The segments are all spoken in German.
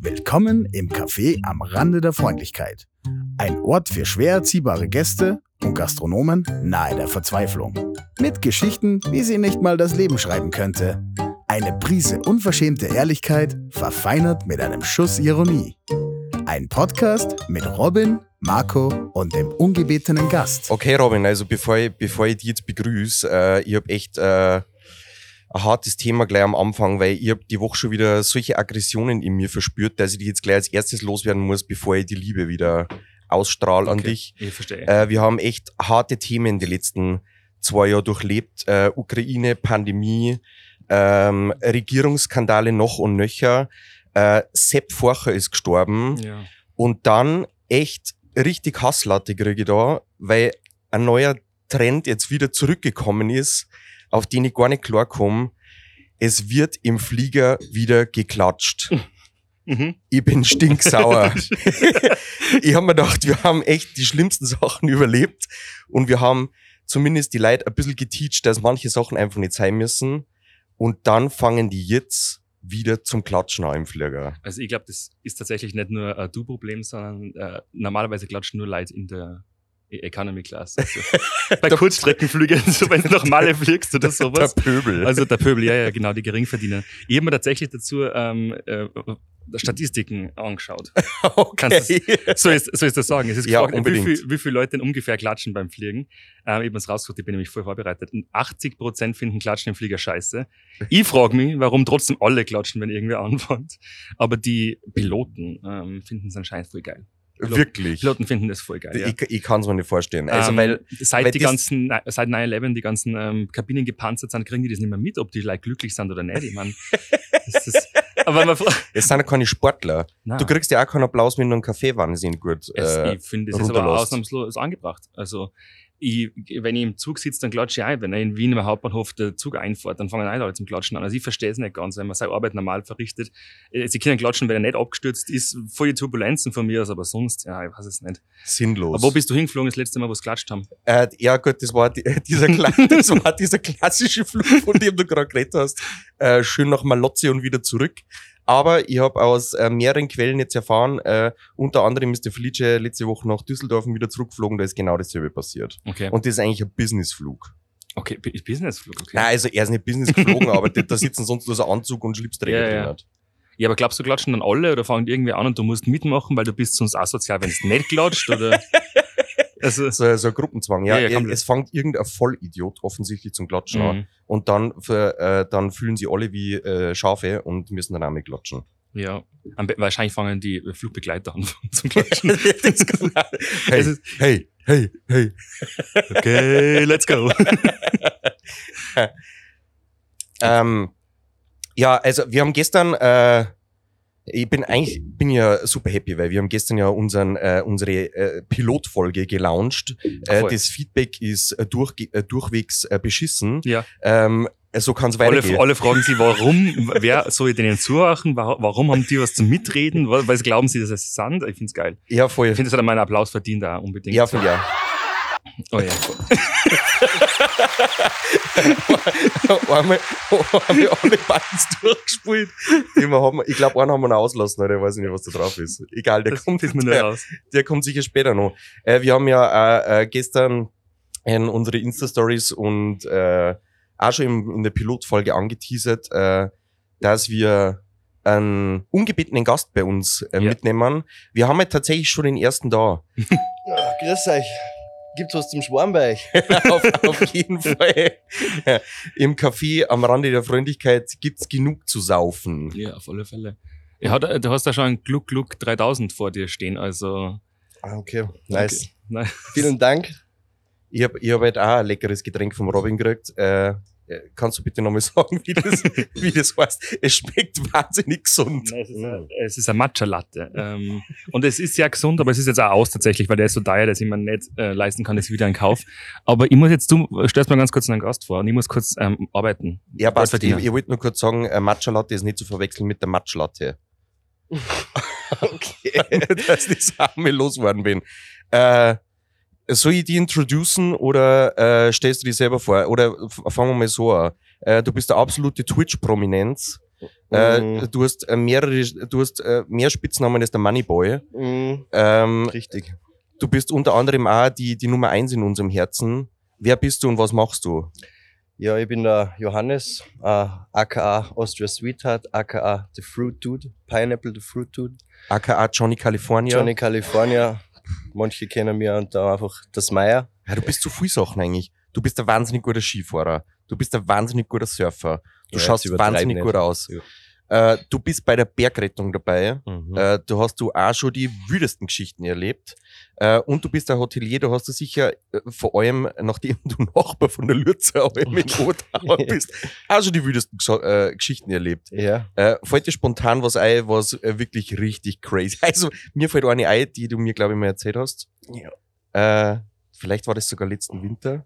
Willkommen im Café am Rande der Freundlichkeit. Ein Ort für schwer erziehbare Gäste und Gastronomen nahe der Verzweiflung. Mit Geschichten, wie sie nicht mal das Leben schreiben könnte. Eine Prise unverschämte Ehrlichkeit, verfeinert mit einem Schuss Ironie. Ein Podcast mit Robin, Marco und dem ungebetenen Gast. Okay, Robin, also bevor ich, bevor ich dich jetzt begrüße, äh, ich habe echt äh, ein hartes Thema gleich am Anfang, weil ich habe die Woche schon wieder solche Aggressionen in mir verspürt, dass ich die jetzt gleich als erstes loswerden muss, bevor ich die Liebe wieder ausstrahle Okay, an dich. Ich verstehe. Äh, wir haben echt harte Themen die letzten zwei Jahre durchlebt. Äh, Ukraine, Pandemie, ähm, Regierungsskandale noch und nöcher. Äh, Sepp Forcher ist gestorben. ja. Und dann echt richtig Hasslatte kriege ich da, weil ein neuer Trend jetzt wieder zurückgekommen ist, auf den ich gar nicht klarkomme. Es wird im Flieger wieder geklatscht. Mhm. Ich bin stinksauer. ich habe mir gedacht, wir haben echt die schlimmsten Sachen überlebt und wir haben zumindest die Leute ein bisschen geteacht, dass manche Sachen einfach nicht sein müssen. Und dann fangen die jetzt wieder zum Klatschen an im Flieger. Also ich glaube, das ist tatsächlich nicht nur ein Du-Problem, sondern äh, normalerweise klatschen nur Leute in der Economy Class. Also bei Kurzstreckenflügen, so wenn du nach Malle fliegst oder sowas. Der Pöbel. Also der Pöbel, ja, ja, genau, die Geringverdiener. Ich habe mir tatsächlich dazu ähm, äh, Statistiken angeschaut. okay. So ist, so ist das sagen. Es ist Ja, gefragt, wie, viel, wie viele Leute denn ungefähr klatschen beim Fliegen. Ähm, ich habe es rausgesucht, ich bin nämlich voll vorbereitet. Und 80 Prozent finden Klatschen im Flieger scheiße. Ich frage mich, warum trotzdem alle klatschen, wenn irgendwer anfängt. Aber die Piloten ähm, finden es anscheinend voll geil. Wirklich. Piloten finden das voll geil. Ja. Ich, ich kann es mir nicht vorstellen. Also, ähm, weil, seit weil die ganzen, seit 9-11 die ganzen ähm, Kabinen gepanzert sind, kriegen die das nicht mehr mit, ob die like, glücklich sind oder nicht. Ich mein, das ist, aber man, es sind ja keine Sportler. Nein. Du kriegst ja auch keinen Applaus, wenn du einen Kaffee wahnsinnig gut. Es, Äh, ich finde, das ist aber ausnahmslos angebracht. Also, ich, wenn ich im Zug sitze, dann klatsche ich ein. Wenn in Wien im Hauptbahnhof der Zug einfährt, dann fangen alle zum Klatschen an. Also ich verstehe es nicht ganz, wenn man seine Arbeit normal verrichtet. Äh, Sie können klatschen, wenn er nicht abgestürzt ist. Voll die Turbulenzen von mir aus, aber sonst, ja, ich weiß es nicht. sinnlos. Aber wo bist du hingeflogen das letzte Mal, wo sie klatscht haben? äh, ja, gut, das war, die, dieser, Kla- das war dieser klassische Flug, von dem du gerade geredet hast. Äh, schön nach Malotze und wieder zurück. Aber ich habe aus äh, mehreren Quellen jetzt erfahren, äh, unter anderem ist der Felice letzte Woche nach Düsseldorf wieder zurückgeflogen, da ist genau dasselbe passiert. Okay. Und das ist eigentlich ein Businessflug. okay, Businessflug, okay. Nein, also er ist nicht Business geflogen, aber da sitzen sonst nur so Anzug und Schlipsträger Ja, drin. ja. Hat. Ja, aber glaubst du, klatschen dann alle oder fangen irgendwie an und du musst mitmachen, weil du bist sonst asozial, wenn es nicht klatscht? Oder? Also, So, so ein Gruppenzwang, ja. Ja, ja, es, fängt irgendein Vollidiot offensichtlich zum Klatschen an. mhm. Und dann, für, äh, dann fühlen sie alle wie äh, Schafe und müssen dann auch mit klatschen. ja. Wahrscheinlich fangen die Flugbegleiter an zum Klatschen. Kann- hey, hey, hey, hey. Okay, let's go. Ähm, ja, also wir haben gestern, äh, ich bin eigentlich, bin ja super happy, weil wir haben gestern ja unseren, äh, unsere äh, Pilotfolge gelauncht. Äh, das Feedback ist äh, durch, äh, durchwegs äh, beschissen. Ja. Ähm, so kann es Alle, weitergehen. alle fragen sie, warum, wer soll denen zuhören? Warum, haben die was zum Mitreden? Wa- Weil glauben sie, dass es sind? Ich find's geil. Ja, voll. Ich finde, das hat meinen Applaus verdient da unbedingt. Ja, voll, ja. Oh ja. einmal, einmal alle Buttons durchgespielt. Die wir haben. Ich glaube, einen haben wir noch auslassen, oder ich weiß nicht, was da drauf ist. Egal, der Das kommt, nicht der, raus. der kommt sicher später noch. Äh, wir haben ja äh, äh, gestern in unsere Insta-Stories und äh, auch schon im, in der Pilotfolge angeteasert, äh, dass wir einen ungebetenen Gast bei uns äh, Ja. mitnehmen. Wir haben ja tatsächlich schon den ersten da. Ja, grüß euch. Gibt's was zum Schwarm bei euch? auf, auf jeden Fall. Im Café am Rande der Freundlichkeit gibt's genug zu saufen. Ja, auf alle Fälle. Ja, du hast da schon ein Gluck Gluck 3000 vor dir stehen, also. Ah, okay. Nice. Okay. Nein. Vielen Dank. Ich hab ich hab halt auch ein leckeres Getränk vom Robin gekriegt. Äh, kannst du bitte nochmal sagen, wie das, wie das heißt? Es schmeckt wahnsinnig gesund. Nein, es, ist ein, es ist ein Matcha-Latte. ähm, und es ist sehr gesund, aber es ist jetzt auch aus tatsächlich, weil der ist so teuer, dass ich mir nicht äh, leisten kann, dass ich wieder einen Kauf. Aber ich muss jetzt, du stellst mir ganz kurz einen Gast vor und ich muss kurz ähm, arbeiten. Ja, passt. Ich, ich wollte nur kurz sagen, äh, Matcha Latte ist nicht zu verwechseln mit der Matschlatte. Okay. dass ich das einmal losgeworden bin. Äh, soll ich die introducen oder äh, stellst du dich selber vor? Oder fangen wir mal so an. Äh, du bist der absolute Twitch-Prominenz. Äh, Mhm. du hast äh, mehrere, du hast äh, mehr Spitznamen als der Moneyboy. Mhm. Ähm, Richtig. du bist unter anderem auch die, die Nummer eins in unserem Herzen. Wer bist du und was machst du? Ja, ich bin der Johannes, äh, aka Austria Sweetheart, aka The Fruit Dude, Pineapple The Fruit Dude, AKA Johnny California. Johnny California. Manche kennen mich und da einfach das Meier. Ja, du bist zu viel Sachen eigentlich. Du bist ein wahnsinnig guter Skifahrer. Du bist ein wahnsinnig guter Surfer. Du Ja, schaust wahnsinnig nicht. gut aus. Ja. Äh, du bist bei der Bergrettung dabei. Mhm. Äh, du hast du auch schon die wildesten Geschichten erlebt. Äh, und du bist ein Hotelier. Du hast du sicher, äh, vor allem, nachdem du Nachbar von der Lürzer Alm in Odauer bist, auch schon die wildesten Gso- äh, Geschichten erlebt. ja. Äh, fällt dir spontan was ein, was wirklich richtig crazy Also, mir fällt eine ein, die du mir, glaube ich, mal erzählt hast. Ja. Vielleicht war das sogar letzten Winter.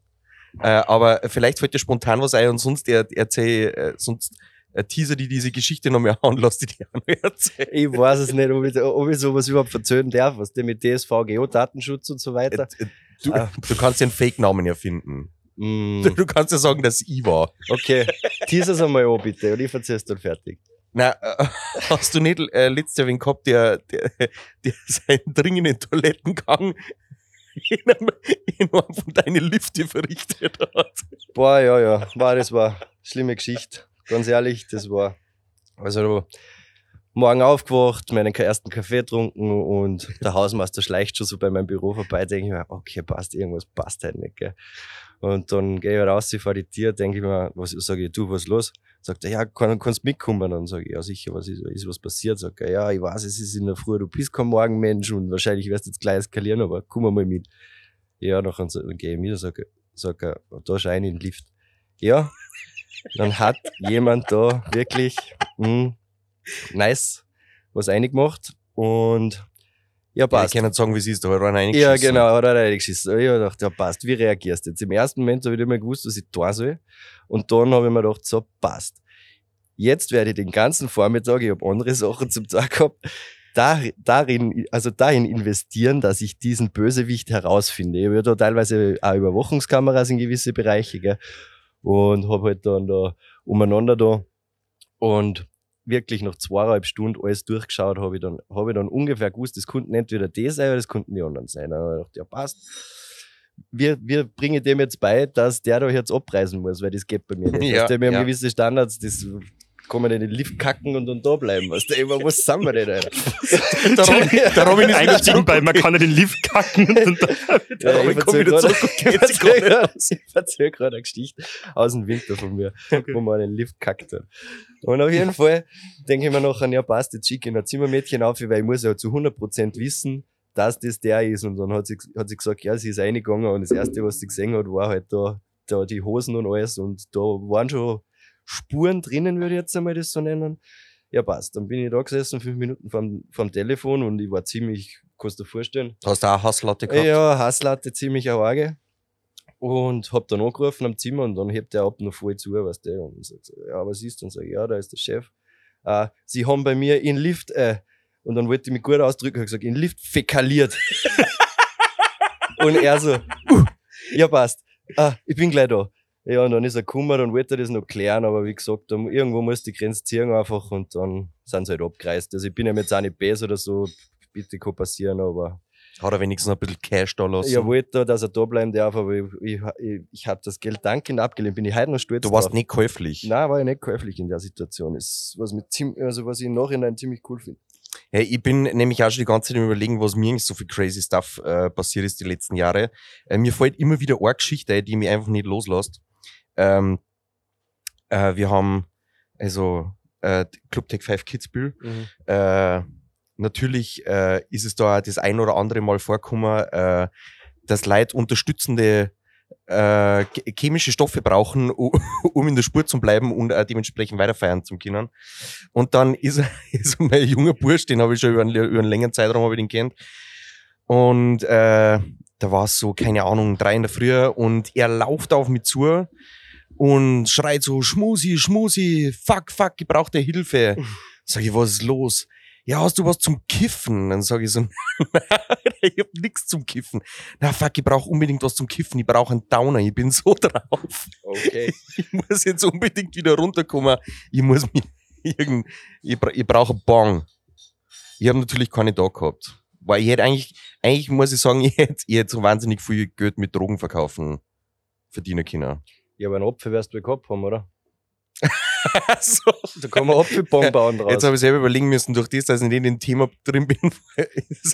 Aber vielleicht fällt dir spontan was ein und sonst er, erzähl, äh, sonst teaser die diese Geschichte noch mehr an, lass die die erzählen. Ich weiß es nicht, ob ich, ob ich sowas überhaupt erzählen darf, was denn mit DSVGO, Datenschutz und so weiter. Äh, Du, Ah. du kannst ja einen Fake-Namen erfinden. Mm, Du, du kannst ja sagen, dass ich war. okay, teaser es einmal an, bitte, und ich erzähl's dann fertig. Na, äh, hast du nicht äh, letztes Jahr wen gehabt, der, der, der seinen dringenden Toilettengang in einem, in einem von deinen Lifte verrichtet hat? Boah, ja, ja, war, das war eine schlimme Geschichte. Ganz ehrlich, das war, also, morgen aufgewacht, meinen ersten Kaffee getrunken und der Hausmeister schleicht schon so bei meinem Büro vorbei, denke ich mir, okay, passt, irgendwas passt halt nicht, gell. Und dann gehe ich raus, ich vor die Tür, denke ich mir, was, sage ich, du, was los? Sagt er, ja, kann, kannst mitkommen? Dann sage ich, ja, sicher, was ist, ist was passiert? Sagt er, ja, ich weiß, es ist in der Früh, du bist kein Morgenmensch und wahrscheinlich wirst du jetzt gleich eskalieren, aber komm mal mit. Ja, dann gehe ich mit, sage sag er, da rein in den Lift. Ja, dann hat jemand da wirklich mh, nice was reingemacht und ja, Ja, passt. ich kann nicht sagen, wie es ist, da hat einer Ja, genau, hat er reingeschissen. Ich hab gedacht, ja, passt, wie reagierst du jetzt? Im ersten Moment habe ich nicht mehr gewusst, was ich tun soll. Und dann habe ich mir gedacht, so, passt. Jetzt werde ich den ganzen Vormittag, ich habe andere Sachen zum Tag gehabt, da, darin, also dahin investieren, dass ich diesen Bösewicht herausfinde. Ich habe ja da teilweise auch Überwachungskameras in gewisse Bereiche, gell? Und habe halt dann da umeinander da und wirklich nach zweieinhalb Stunden alles durchgeschaut, habe ich dann, habe ich dann ungefähr gewusst, das konnten entweder die sein oder das konnten die anderen sein. Habe ich gedacht, ja, passt. Wir, wir bringen dem jetzt bei, dass der da jetzt abreisen muss, weil das geht bei mir nicht. Ja, wir haben ja. gewisse Standards, das kann man nicht in den Lift kacken und dann da bleiben. Weißt du, immer, was sind wir denn? Der Robin, der Robin ist Eingestiegen bei, man kann nicht den Lift kacken. Und dann, Der Robin kommt wieder gerade- zurück und ich kennt sich gar erzähl nicht gerade- ich erzähl gerade eine Geschichte aus dem Winter von mir, wo man einen Lift kackt hat. Und auf jeden Fall denke ich mir nachher, ja passt, jetzt schicke ich ein Zimmermädchen auf, weil ich muss ja zu 100% wissen, dass das der ist. Und dann hat sie, hat sie gesagt, ja, sie ist reingegangen und das Erste, was sie gesehen hat, war halt da, da die Hosen und alles und da waren schon Spuren drinnen, würde ich jetzt einmal das so nennen. Ja, passt. Dann bin ich da gesessen, fünf Minuten vom, vom Telefon und ich war ziemlich, kannst du dir vorstellen, Hast du auch Hasslatte gehabt? ja, Hasslatte ziemlich arge. Und hab dann angerufen am Zimmer und dann hebt er ab noch voll zu, weißt du, und sagt, so, ja, was ist? Dann sag ich, ja, da ist der Chef. Äh, sie haben bei mir in Lift, äh, und dann wollte ich mich gut ausdrücken, hab gesagt, in Lift fäkaliert. und er so, uh, ja, passt. Ah, ich bin gleich da. Ja, und dann ist er gekommen und wollte das noch klären, aber wie gesagt, dann, irgendwo muss die Grenze ziehen einfach und dann sind sie halt abgereist. Also ich bin ja jetzt auch nicht böse oder so, bitte kann passieren, aber Hat er wenigstens noch ein bisschen Cash da lassen? ich wollte, dass er da bleiben darf, aber ich, ich, ich, ich habe das Geld dankend abgelehnt. Bin ich heute noch stolz du warst drauf. nicht käuflich. Nein, war ich nicht käuflich in der Situation. Das ist was, mit, also was ich im Nachhinein ziemlich cool finde. Hey, ich bin nämlich auch schon die ganze Zeit im überlegen, was mir eigentlich so viel crazy Stuff äh, passiert ist die letzten Jahre. Äh, mir fällt immer wieder eine Geschichte, ein, die mich einfach nicht loslässt. Ähm, äh, wir haben also äh, Club Tech 5 Kitzbühel. Äh, natürlich äh, ist es da das ein oder andere Mal vorgekommen, äh, dass Leute unterstützende äh, ch- chemische Stoffe brauchen, um in der Spur zu bleiben und äh, dementsprechend weiterfeiern zu können. Und dann ist, ist mein junger Bursch, den habe ich schon über einen, über einen längeren Zeitraum hab ich den kennt. Und äh, da war es so, keine Ahnung, drei in der Früh und er lauft auf mich zu und schreit so, Schmusi, Schmusi, fuck, fuck, ich brauche Hilfe. Sag ich, was ist los? Ja, hast du was zum Kiffen? Dann sage ich so, ich hab nix zum Kiffen. Na fuck, ich brauche unbedingt was zum Kiffen. Ich brauche einen Downer. Ich bin so drauf. Okay. Ich muss jetzt unbedingt wieder runterkommen. Ich muss mich, irgend, ich, bra ich brauche einen Bong. Ich habe natürlich keine da gehabt. Weil ich hätte eigentlich, eigentlich muss ich sagen, ich hätte, ich hätte so wahnsinnig viel Geld mit Drogen verkaufen verdienen können. Ja, aber einen Apfel wirst du gehabt haben, oder? so. Da kann man Apfelbaum bauen draus. Jetzt habe ich selber überlegen müssen, durch das, dass ich nicht in dem Thema drin bin.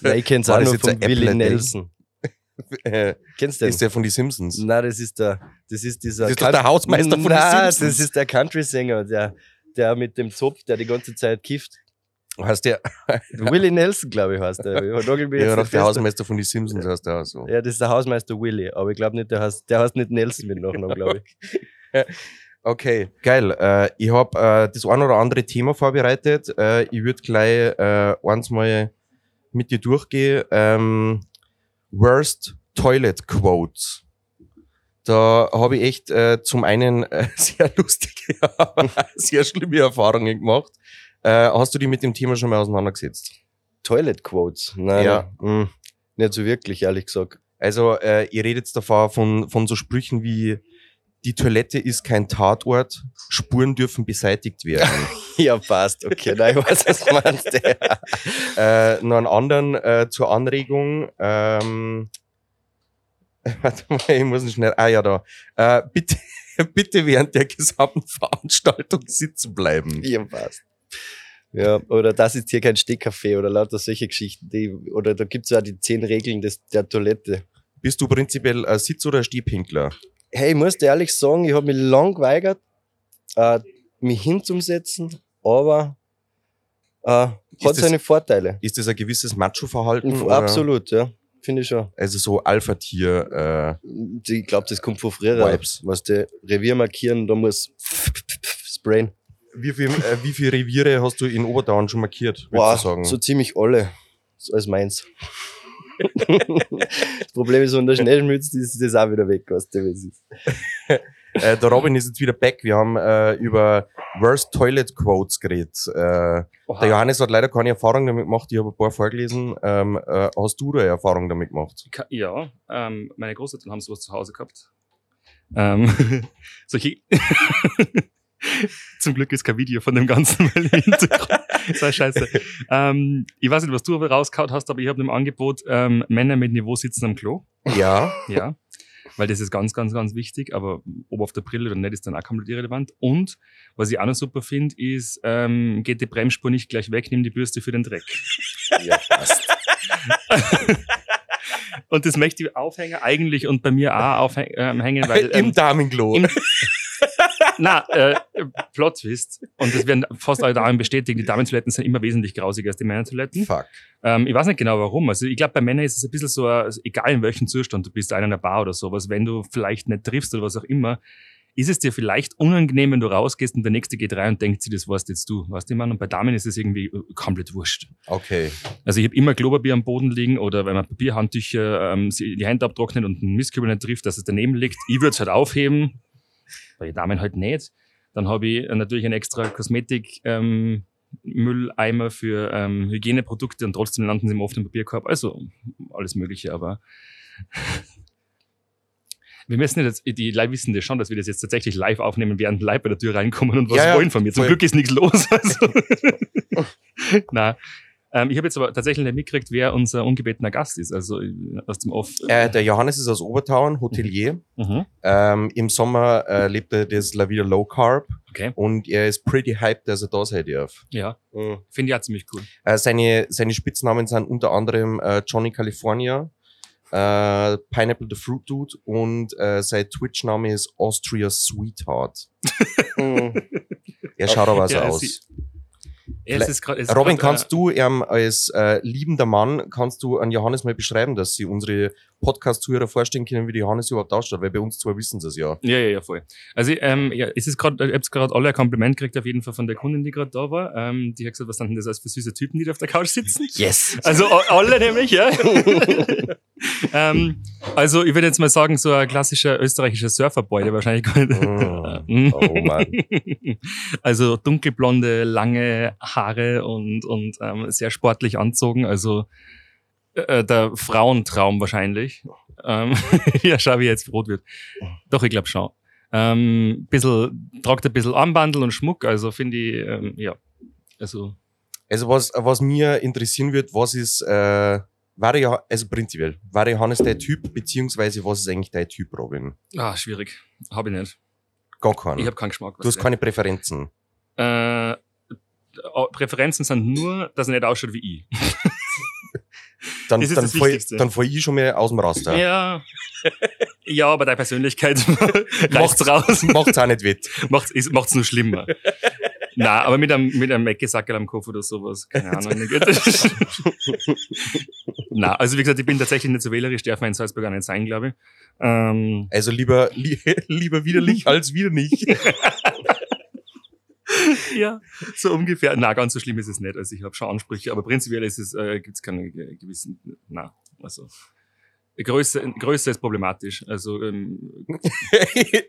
Nein, ich kenn's War auch nur von ein Willie? Nelson. äh, Kennst du den? ist der von die Simpsons. Nein, das ist der, das ist dieser. Das ist doch der Hausmeister von den Nein, Simpsons. das ist der Country-Sänger, der, der mit dem Zopf, der die ganze Zeit kifft. Heißt der, Willie Nelson, glaube ich, heißt der. Ich nagel mich ja, doch der. Hausmeister von die Simpsons heißt der auch so. Ja, das ist der Hausmeister Willie, aber ich glaube nicht, der heißt, der heißt nicht Nelson mit Nachnamen, glaube ich. Okay, geil. Äh, ich habe äh, das ein oder andere Thema vorbereitet. Äh, ich würde gleich äh, eins mal mit dir durchgehen. Ähm, Worst Toilet Quotes. Da habe ich echt äh, zum einen äh, sehr lustige, sehr schlimme Erfahrungen gemacht. Äh, hast du dich mit dem Thema schon mal auseinandergesetzt? Toilet Quotes. Nein, Ja. nein. Mm, nicht so wirklich, ehrlich gesagt. Also, äh, ihr redet jetzt davon von, von so Sprüchen wie die Toilette ist kein Tatort, Spuren dürfen beseitigt werden. Ja, passt. Okay, nein, ich weiß, was du meinst. Ja. äh, noch einen anderen äh, zur Anregung. Ähm, warte mal, ich muss ihn schnell. Ah ja, da. Äh, bitte, bitte während der gesamten Veranstaltung sitzen bleiben. Ja, passt. Ja, oder das ist hier kein Stehkaffee oder lauter solche Geschichten. Die, oder da gibt's ja die zehn Regeln des, der Toilette. Bist du prinzipiell ein Sitz- oder ein Stehpinkler? Hey, ich muss dir ehrlich sagen, ich habe mich lang geweigert, äh, mich hinzusetzen, aber äh, hat das- seine Vorteile. Ist das ein gewisses Macho-Verhalten? oder- Absolut, ja. Finde ich schon. Also so Alpha-Tier. Ich glaube, das kommt von früher. Vibes. Was die Revier markieren, da muss sprayen. Wie, viel, äh, wie viele Reviere hast du in Oberdauern schon markiert, Boah, sagen? so ziemlich alle. So als meins. das Problem ist, wenn der Schnee schmilzt, ist das auch wieder weg, was es ist. Äh, der Robin ist jetzt wieder back. Wir haben äh, über Worst Toilet Quotes geredet. Äh, der Johannes hat leider keine Erfahrung damit gemacht. Ich habe ein paar vorgelesen. Ähm, äh, hast du da Erfahrung damit gemacht? Ja, ähm, meine Großeltern haben sowas zu Hause gehabt. Ähm, solche. Zum Glück ist kein Video von dem Ganzen, weil im Hintergrund. Das war scheiße. Ähm, ich weiß nicht, was du aber rausgehauen hast, aber ich habe im Angebot ähm, Männer mit Niveau sitzen am Klo. Ja. Ja. Weil das ist ganz, ganz, ganz wichtig, aber ob auf der Brille oder nicht, ist dann auch komplett irrelevant. Und was ich auch noch super finde, ist, ähm, geht die Bremsspur nicht gleich weg, nimm die Bürste für den Dreck. Ja, passt. Und das möchte ich aufhängen eigentlich und bei mir auch aufhängen, weil Im ähm, Damenklo. im- na, äh, Plot Twist. Und das werden fast alle Damen bestätigen, die Damentoiletten sind immer wesentlich grausiger als die Männertoiletten. Fuck. Ähm, ich weiß nicht genau warum. Also ich glaube, bei Männern ist es ein bisschen so, äh, egal in welchem Zustand du bist, einer in der Bar oder sowas, wenn du vielleicht nicht triffst oder was auch immer, ist es dir vielleicht unangenehm, wenn du rausgehst und der Nächste geht rein und denkt sich, das warst jetzt du. Weißt du, ich meine? Und bei Damen ist es irgendwie äh, komplett wurscht. Okay. Also ich habe immer Klopapier am Boden liegen oder wenn man Papierhandtücher ähm, die Hände abtrocknet und einen Mistkübel nicht trifft, dass es daneben liegt. Ich würde es halt aufheben, bei den Damen halt nicht. Dann habe ich natürlich einen extra Kosmetik ähm, Mülleimer für ähm, Hygieneprodukte und trotzdem landen sie im offenen Papierkorb. Also alles Mögliche, aber wir müssen jetzt, die Leute wissen das schon, dass wir das jetzt tatsächlich live aufnehmen, während Leute bei der Tür reinkommen und was Ja, ja, wollen von mir. Zum voll. Glück ist nichts los. Also. Na, ähm, ich habe jetzt aber tatsächlich nicht mitgekriegt, wer unser ungebetener Gast ist. Also äh, aus dem Off. Äh, der Johannes ist aus Obertauern, Hotelier. Mhm. Ähm, Im Sommer äh, lebt er das La Vida Low Carb Okay. und er ist pretty hyped, dass er da sein darf. Ja, Mhm. finde ich auch ziemlich cool. Äh, seine, seine Spitznamen sind unter anderem äh, Johnny California, äh, Pineapple the Fruit Dude und sein Twitch-Name ist Austria Sweetheart. Mhm. Er schaut aber so Ja, aus. Es ist grad, es Robin, grad, kannst du ähm, als äh, liebender Mann, kannst du an Johannes mal beschreiben, dass sie unsere Podcast-Zuhörer vorstellen können, wie der Johannes überhaupt ausschaut? Weil bei uns zwar wissen sie es ja. Ja, ja, ja, voll. Also, ähm, ja, es ist gerade, ich hab's gerade alle ein Kompliment gekriegt, auf jeden Fall von der Kundin, die gerade da war. Ähm, die hat gesagt, was sind denn das als für süße Typen, die da auf der Couch sitzen? Yes! Also alle nämlich, ja. ähm, also ich würde jetzt mal sagen, so ein klassischer österreichischer Surferboy, der wahrscheinlich. Mm. Mhm. Oh Mann. Also dunkelblonde, lange Haare und, und ähm, sehr sportlich anzogen. Also äh, der Frauentraum wahrscheinlich. Ähm, ja, schau, wie er jetzt rot wird. Doch, ich glaube schon. Ähm, bisschen, tragt ein bisschen Armbandel und Schmuck, also finde ich, ähm, ja. Also, Also was, was mir interessieren wird, was ist, äh, war ja, also prinzipiell, war Johannes dein Typ, beziehungsweise was ist eigentlich dein Typ, Robin? ah, schwierig. Habe ich nicht. Gar keinen. Ich habe keinen Geschmack. du hast keine Präferenzen. Äh, Präferenzen sind nur, dass er nicht ausschaut wie ich. Dann, Das dann, fall, dann fall ich schon mal aus dem Raster. Ja. Ja, aber deine Persönlichkeit reicht's raus. Macht's auch nicht wett. macht's, macht's nur schlimmer. Na, aber mit einem, mit einem Mäckesackel am Kopf oder sowas. Keine Ahnung. Na, also wie gesagt, ich bin tatsächlich nicht so wählerisch, darf man in Salzburg auch nicht sein, glaube ich. Ähm, Also lieber, li lieber widerlich als wieder nicht. ja, so ungefähr. Na, ganz so schlimm ist es nicht. Also ich habe schon Ansprüche, aber prinzipiell ist es, äh, gibt's keine äh, gewissen, na, also Größe, Größe ist problematisch. Also ähm,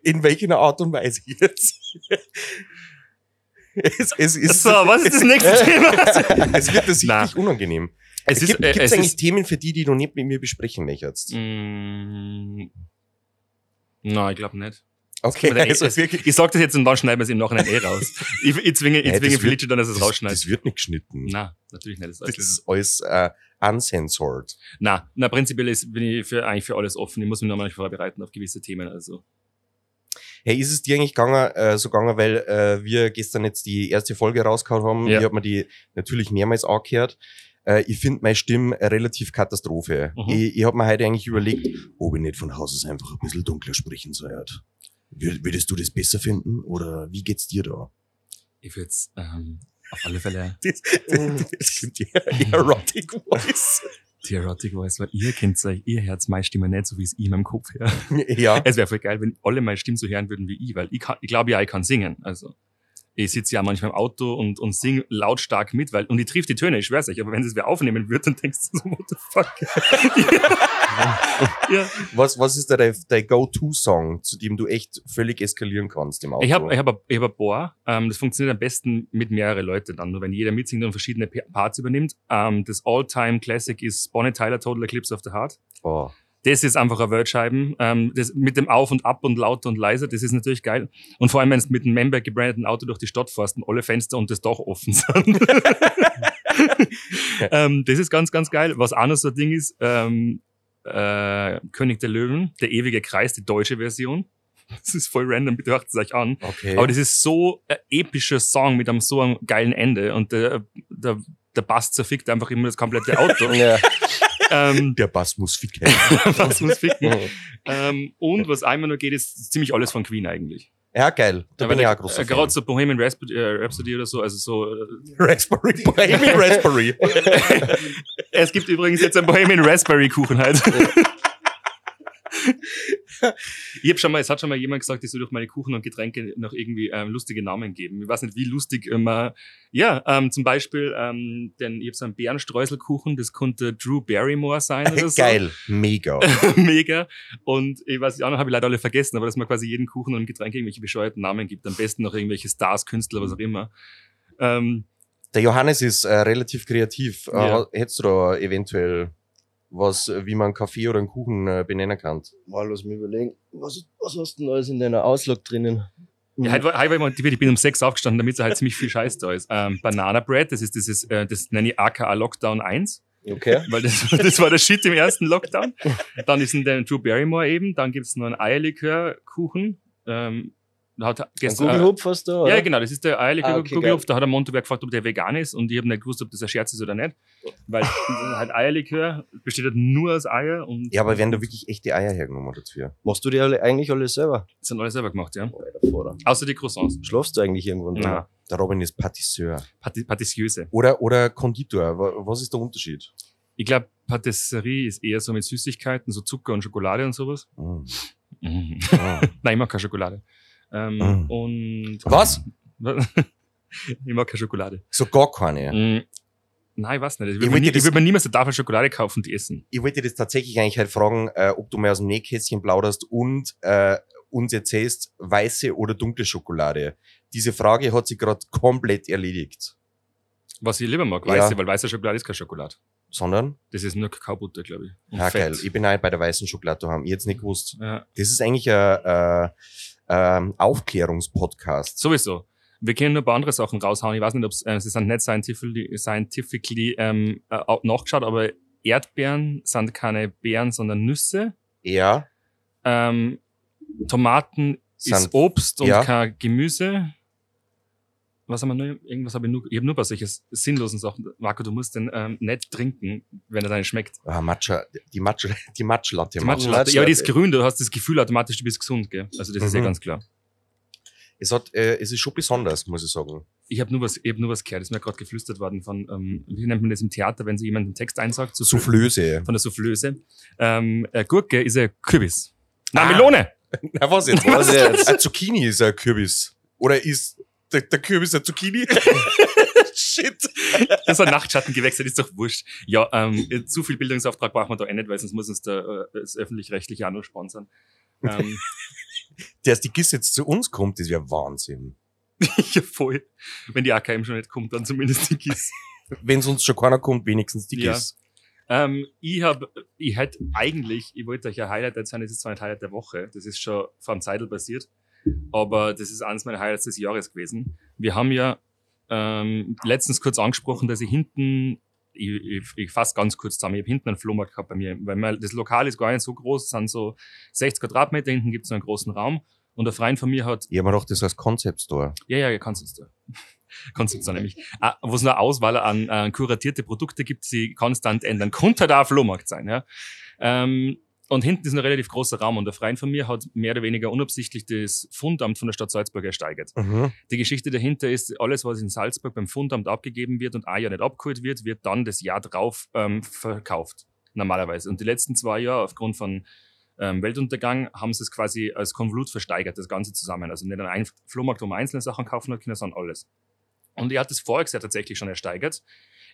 In welcher Art und Weise jetzt? Es, es ist, so, was ist das nächste Thema? es wird das richtig unangenehm. Es gibt äh, es es eigentlich Themen für die, die du nicht mit mir besprechen möchtest? Mm, Nein, ich glaube nicht. Okay, also es- wirklich. Ich sag das jetzt und dann schneiden wir es im Nachhinein eh raus. Ich, ich zwinge, ich Nein, zwinge Felice dann, dass er es Das, rausschneidet. das wird nicht geschnitten. Na, natürlich nicht. Das Das ist alles äh, uncensored. na, na, prinzipiell ist, bin ich für, eigentlich für alles offen. Ich muss mich nochmal vorbereiten auf gewisse Themen. Also, Hey, ist es dir eigentlich gegangen, äh, so gegangen, weil äh, wir gestern jetzt die erste Folge rausgehauen haben? Ja. Ich habe mir die natürlich mehrmals angehört. Äh, ich finde meine Stimme relativ Katastrophe. Mhm. Ich, ich habe mir heute eigentlich überlegt, ob ich nicht von Haus aus einfach ein bisschen dunkler sprechen soll. Wür- Würdest du das besser finden oder wie geht's dir da? ich würde es ähm, auf alle Fälle Das, das klingt ja erotic voice. Die Erotic Voice, weil ihr kennt euch, ihr hört meine Stimme nicht so, wie es ich in meinem Kopf höre. ja. Es wäre voll geil, wenn alle meine Stimme so hören würden wie ich, weil ich, kann- ich glaube ja, ich kann singen. Also ich sitze ja manchmal im Auto und, und sing lautstark mit, weil, und ich triff die Töne, ich schwör's euch, aber wenn es wer aufnehmen wird, dann denkst du so, what the fuck? ja. Was, was ist da dein, dein Go-To-Song, zu dem du echt völlig eskalieren kannst im Auto? Ich habe ich hab, ich hab ein paar. Ähm, das funktioniert am besten mit mehreren Leuten dann, nur wenn jeder mitsingt und verschiedene Pa- Parts übernimmt. Ähm, das All-Time-Classic ist Bonnie Tyler, Total Eclipse of the Heart. oh. Das ist einfach ein Wordscheiben. Ähm, das mit dem Auf und Ab und lauter und leiser, das ist natürlich geil. Und vor allem, wenn du mit einem Member gebrandeten Auto durch die Stadt fährst und alle Fenster und das Dach offen sind. ähm, das ist ganz, ganz geil. Was auch noch so ein Ding ist, ähm, äh, König der Löwen, der ewige Kreis, die deutsche Version. Das ist voll random, bitte hört es euch an. Okay. Aber das ist so ein epischer Song mit einem so einem geilen Ende und der, der, der Bass zerfickt einfach immer das komplette Auto. Ja. ähm, der Bass muss ficken. was muss ficken. ähm, und was einmal nur geht, ist ziemlich alles von Queen eigentlich. Ja, geil. Da bin ich auch ein äh, großer Gerade so Bohemian Rhapsody, äh, Rhapsody oder so, also so. Äh, Raspberry, Bohemian Raspberry. es gibt übrigens jetzt einen Bohemian Raspberry Kuchen halt. ich hab schon mal, es hat schon mal jemand gesagt, ich soll durch meine Kuchen und Getränke noch irgendwie ähm, lustige Namen geben. Ich weiß nicht, wie lustig immer. Ja, ähm, zum Beispiel, ähm, denn ich habe so einen Bärenstreuselkuchen, das konnte Drew Barrymore sein oder so. Geil, mega. Mega. Und ich weiß, die anderen habe ich leider alle vergessen, aber dass man quasi jeden Kuchen und Getränk irgendwelche bescheuerten Namen gibt. Am besten noch irgendwelche Stars, Künstler, was auch immer. Ähm, Der Johannes ist äh, relativ kreativ. Äh, Ja. Hättest du da eventuell was, äh, wie man einen Kaffee oder einen Kuchen äh, benennen kann? Mal lass mich überlegen. Was, was hast du denn alles in deiner Auslog drinnen? ja, heute, war- heute war ich, bin um sechs aufgestanden, damit so halt ziemlich viel Scheiß da ist. Ähm, Banana Bread, das ist dieses, äh, das nenne ich AKA Lockdown 1, Okay. weil das, das war der Shit im ersten Lockdown. Dann ist ein der Drew Barrymore eben, dann gibt's noch einen Eierlikörkuchen. Ähm, hat gestern, äh, Google-Hupf hast du, oder? Ja, genau, das ist der Eierlikör Ah, okay, Kugelhupf. Da hat der Monteberg gefragt, ob der vegan ist und ich habe nicht gewusst, ob das ein Scherz ist oder nicht. Weil halt Eierlikör besteht halt nur aus Eier und Ja, aber werden da wirklich echte Eier hergenommen dafür? Machst du die alle, eigentlich alle selber? das sind alles selber gemacht, ja. Vater. Außer die Croissants. Schlafst du eigentlich irgendwann? Na, Der Robin ist Patisseur. Pati- Patissiöse. Oder, oder Konditor. Wa- Was ist der Unterschied? Ich glaube, Patisserie ist eher so mit Süßigkeiten, so Zucker und Schokolade und sowas. Mm. Mhm. Ah. Nein, ich mag keine Schokolade. Ähm, Mm. Und Was? ich mag keine Schokolade. So gar keine. Mm. Nein, ich weiß nicht. Ich würde mir, nie- ich würd mir niemals eine Tafel Schokolade kaufen und die essen. Ich wollte das tatsächlich eigentlich halt fragen, äh, ob du mal aus dem Nähkästchen plauderst und äh, uns erzählst, weiße oder dunkle Schokolade. Diese Frage hat sich gerade komplett erledigt. Was ich lieber mag, Ja. weiße, weil weiße Schokolade ist keine Schokolade. Sondern, Das ist nur Kakaobutter, glaube ich. Und ja Fett. geil, ich bin auch bei der weißen Schokolade daheim. Ich jetzt nicht gewusst. Ja. Das ist eigentlich ein, äh, ähm, Aufklärungspodcast. Sowieso. Wir können nur ein paar andere Sachen raushauen. Ich weiß nicht, ob äh, sie sind nicht scientifically, scientifically ähm, äh, nachgeschaut, aber Erdbeeren sind keine Beeren, sondern Nüsse. Ja, Ähm, Tomaten Sind- ist Obst und ja. kein Gemüse. Was haben wir nur? Irgendwas habe ich nur. Ich habe nur bei solchen sinnlosen Sachen. Marco, du musst den ähm, nicht trinken, wenn er dann schmeckt. ah, Matcha, die Matcha, die Matcha-Latte. Die Matcha. Matcha ja, aber die ist grün, du hast das Gefühl automatisch, du bist gesund, gell? Also das ist ja Mhm. ganz klar. Es, hat, äh, es ist schon besonders, muss ich sagen. Ich habe nur was, ich hab nur was gehört, das ist mir gerade geflüstert worden von, ähm, wie nennt man das im Theater, wenn sie jemanden den Text einsagt? Soufflö- Soufflöse. Von der Soufflöse. Ähm, äh, Gurke ist ein Kürbis. Na, Ah. Melone! Na, was jetzt? Was jetzt? Ein Zucchini ist ein Kürbis. Oder ist der, der Kürbis ein Zucchini? Shit. Das ist ein Nachtschatten gewechselt, ist doch wurscht. Ja, ähm, zu viel Bildungsauftrag brauchen wir da eh nicht, weil sonst muss uns der, äh, das öffentlich-rechtliche auch noch sponsern. Ähm, Dass die GIS jetzt zu uns kommt, ist ja Wahnsinn. ja, voll. Wenn die AKM schon nicht kommt, dann zumindest die GIS. Wenn sonst schon keiner kommt, wenigstens die Ja. GIS. Ähm, ich hab, ich hätte eigentlich, ich wollte euch ein Highlight erzählen, das ist zwar ein Highlight der Woche, das ist schon einem Zeitl passiert, aber das ist eines meiner Highlights des Jahres gewesen. Wir haben ja ähm, letztens kurz angesprochen, dass ich hinten, ich, ich, ich fasse ganz kurz zusammen, ich habe hinten einen Flohmarkt gehabt bei mir, weil mein, das Lokal ist gar nicht so groß, es sind so 60 Quadratmeter, hinten gibt es einen großen Raum und der Freund von mir hat Ich habe mir gedacht, das heißt Concept Store. ja, ja, ja, kannst du Kannst du nämlich. Ah, Wo es eine Auswahl an äh, kuratierte Produkte gibt, die sie konstant ändern. Könnte da ein Flohmarkt sein, ja. Ähm, und hinten ist ein relativ großer Raum und der Freund von mir hat mehr oder weniger unabsichtlich das Fundamt von der Stadt Salzburg ersteigert. Mhm. Die Geschichte dahinter ist, alles, was in Salzburg beim Fundamt abgegeben wird und ein Jahr nicht abgeholt wird, wird dann das Jahr drauf ähm, verkauft. Normalerweise. Und die letzten zwei Jahre, aufgrund von ähm, Weltuntergang, haben sie es quasi als Konvolut versteigert, das Ganze zusammen. Also nicht ein Flohmarkt, wo man einzelne Sachen kaufen hat, sondern alles. Und er hat das voriges Jahr tatsächlich schon ersteigert.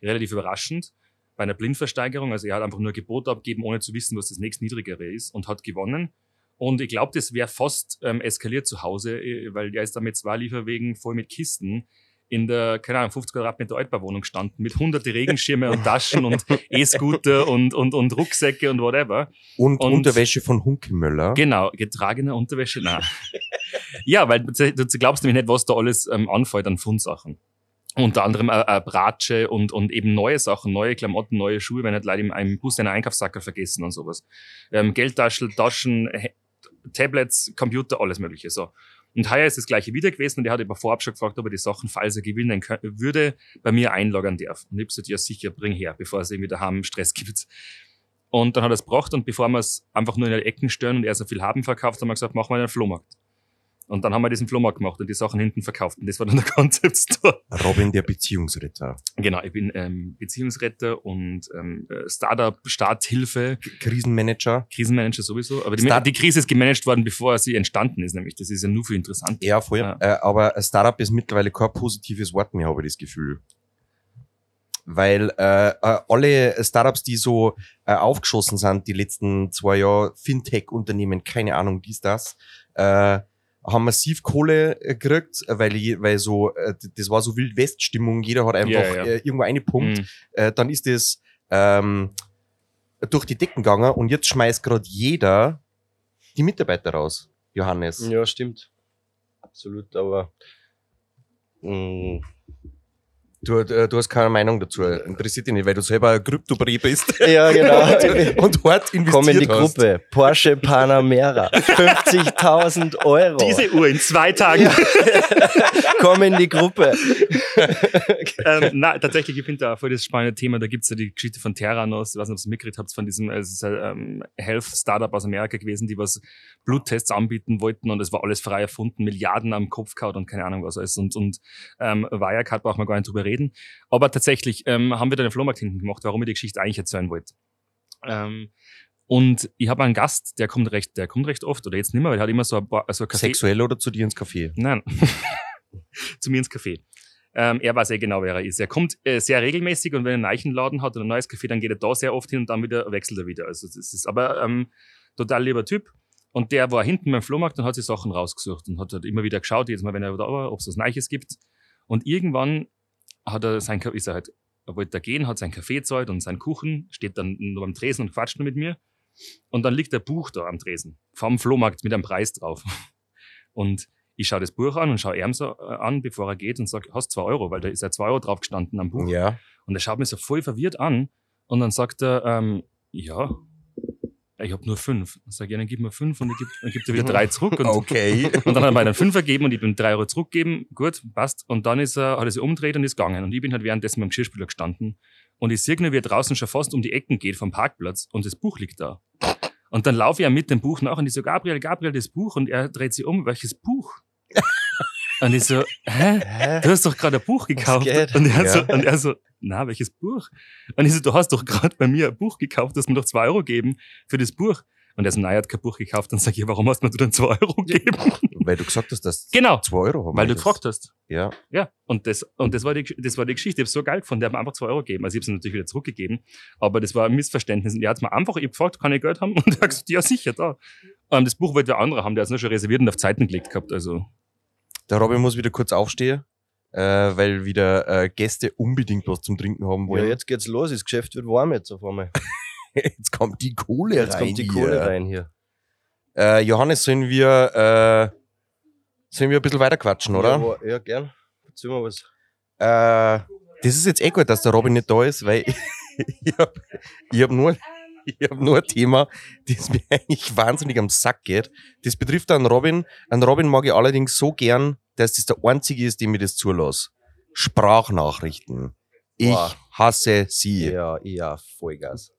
Relativ überraschend. Bei einer Blindversteigerung. Also er hat einfach nur Gebot abgeben, ohne zu wissen, was das nächst niedrigere ist und hat gewonnen. Und ich glaube, das wäre fast ähm, eskaliert zu Hause, äh, weil er ist da mit zwei Lieferwegen voll mit Kisten in der, keine Ahnung, 50 Quadratmeter Altbauwohnung gestanden, mit hunderte Regenschirme und Taschen und E-Scooter und, und, und Rucksäcke und whatever. Und, Und- Unterwäsche von Hunkemöller. Genau, getragene Unterwäsche, nein. ja, weil du, du glaubst nämlich nicht, was da alles ähm, anfällt an Fundsachen. Unter anderem äh, äh, Bratsche und, und eben neue Sachen, neue Klamotten, neue Schuhe, wenn nicht Leute im einem Bus einen Einkaufssacker vergessen und sowas. Ähm, Geldtaschen, Taschen, He- Tablets, Computer, alles mögliche. So. Und heuer ist das gleiche wieder gewesen und er hat über vorab schon gefragt, ob er die Sachen, falls er gewinnen kö- würde, bei mir einlagern darf. Und ich hab gesagt, ja sicher, bring her, bevor es irgendwie daheim Stress gibt. Und dann hat er es gebracht und bevor wir es einfach nur in die Ecken stören und er so viel haben verkauft, haben wir gesagt, machen wir einen Flohmarkt. Und dann haben wir diesen Flohmarkt gemacht und die Sachen hinten verkauft. Und das war dann der Concept Store. Robin der Beziehungsritter. Genau, ich bin ähm, Beziehungsretter und ähm, äh, Startup, Starthilfe, Krisenmanager. Krisenmanager sowieso. Aber die, die Krise ist gemanagt worden, bevor sie entstanden ist, nämlich. Das ist ja nur für interessant. Ja, voll. Ja. Äh, aber Startup ist mittlerweile kein positives Wort mehr, habe ich das Gefühl. Weil äh, äh, alle Startups, die so äh, aufgeschossen sind, die letzten zwei Jahre, Fintech-Unternehmen, keine Ahnung, dies, das, äh, haben massiv Kohle äh, gekriegt, weil, ich, weil so, äh, das war so Wild-West-Stimmung, jeder hat einfach Ja, ja. Äh, irgendwo eine Punkt. Mhm. Äh, dann ist es ähm, durch die Decken gegangen und jetzt schmeißt gerade jeder die Mitarbeiter raus, Johannes. Ja, stimmt. Absolut, aber mh, Du, äh, du hast keine Meinung dazu. Interessiert dich nicht, weil du selber ein Kryptobrei bist ja, genau. und hart investiert Komm in die hast. Gruppe. Porsche Panamera. 50.000 Euro. Diese Uhr in zwei Tagen. Komm in die Gruppe. ähm, na, tatsächlich, ich finde da voll das spannende Thema. Da gibt's ja die Geschichte von Terranos. Ich weiß nicht, ob ihr es mitgekriegt habt, von diesem äh, es ist ein ähm, Health-Startup aus Amerika gewesen, die was Bluttests anbieten wollten und es war alles frei erfunden, Milliarden am Kopf gehauen und keine Ahnung was alles. Und, und ähm, Wirecard braucht man gar nicht drüber reden. Aber tatsächlich ähm, haben wir da den Flohmarkt hinten gemacht, warum ich die Geschichte eigentlich erzählen wollte. Ähm, und ich habe einen Gast, der kommt recht, der kommt recht oft, oder jetzt nicht mehr, weil er hat immer so ein, Bar, so ein Café. Sexuell oder zu dir ins Café? Nein. Zu mir ins Café. Ähm, er weiß sehr genau, wer er ist. Er kommt äh, sehr regelmäßig und wenn er einen Eichenladen hat oder ein neues Café, dann geht er da sehr oft hin und dann wieder wechselt er wieder. Also das ist aber ähm, total lieber Typ. Und der war hinten beim Flohmarkt und hat sich Sachen rausgesucht und hat halt immer wieder geschaut, jedes Mal, wenn er da war, ob es was Neues gibt. Und irgendwann hat er sein, ist er halt, er wollte da gehen, hat sein Kaffee zahlt und seinen Kuchen, steht dann nur am Tresen und quatscht nur mit mir. Und dann liegt ein Buch da am Tresen, vom Flohmarkt mit einem Preis drauf. Und ich schaue das Buch an und schaue ihm so äh, an, bevor er geht und sage, hast zwei Euro, weil da ist ja zwei Euro drauf gestanden am Buch. Ja. Und er schaut mich so voll verwirrt an und dann sagt er, ähm, ja, ich habe nur fünf. Dann sage ich, ja, dann gib mir fünf und ich gebe dann gibt er wieder drei zurück. Und, Okay. und dann hat er mir einen Fünfer gegeben und ich bin drei Euro zurückgegeben. Gut, passt. Und dann ist er, hat er sich umgedreht und ist gegangen. Und ich bin halt währenddessen mit dem Geschirrspüler gestanden. Und ich sehe nur, wie er draußen schon fast um die Ecken geht vom Parkplatz und das Buch liegt da. Und dann laufe ich ja mit dem Buch nach und ich so, Gabriel, Gabriel, das Buch. Und er dreht sich um, welches Buch? und ich so, hä? Hä? Du hast doch gerade ein Buch gekauft. Und er, Ja. so, und er so, na, welches Buch? Und ich so, du hast doch gerade bei mir ein Buch gekauft, das mir doch zwei Euro geben für das Buch. Und er so, nein, er hat kein Buch gekauft. Und sag ich, warum hast du mir dann zwei Euro gegeben? Weil du gesagt hast, dass genau, zwei Euro haben. weil du gefragt hast. Ja. Ja, und das, und das war die, das war die Geschichte. Ich habe so geil gefunden. Der hat mir einfach zwei Euro gegeben. Also ich habe es natürlich wieder zurückgegeben. Aber das war ein Missverständnis. Und er hat mir einfach, ich gefragt, kann ich Geld haben? Und er hat gesagt, ja, sicher, da. Ähm, das Buch wollte der andere haben, der hat es nur schon reserviert und auf Zeiten gelegt gehabt. Also, Der Robin muss wieder kurz aufstehen, äh, weil wieder äh, Gäste unbedingt was zum Trinken haben Ja, wollen. jetzt geht's los. Das Geschäft wird warm jetzt auf einmal. Jetzt kommt die Kohle Jetzt rein. kommt die hier. Kohle rein hier. Äh, Johannes, sollen wir, äh, sollen wir ein bisschen weiter quatschen, oder? Ja, wa- ja gern. Erzähl mal was. Äh, das ist jetzt eh gut, dass der Robin nicht da ist, weil ich habe ich hab nur, ich hab nur ein Thema, das mir eigentlich wahnsinnig am Sack geht. Das betrifft einen Robin. Einen Robin mag ich allerdings so gern, dass das der einzige ist, dem ich das zulasse. Sprachnachrichten. Ich Boah. hasse sie. Ja, ja, Vollgas.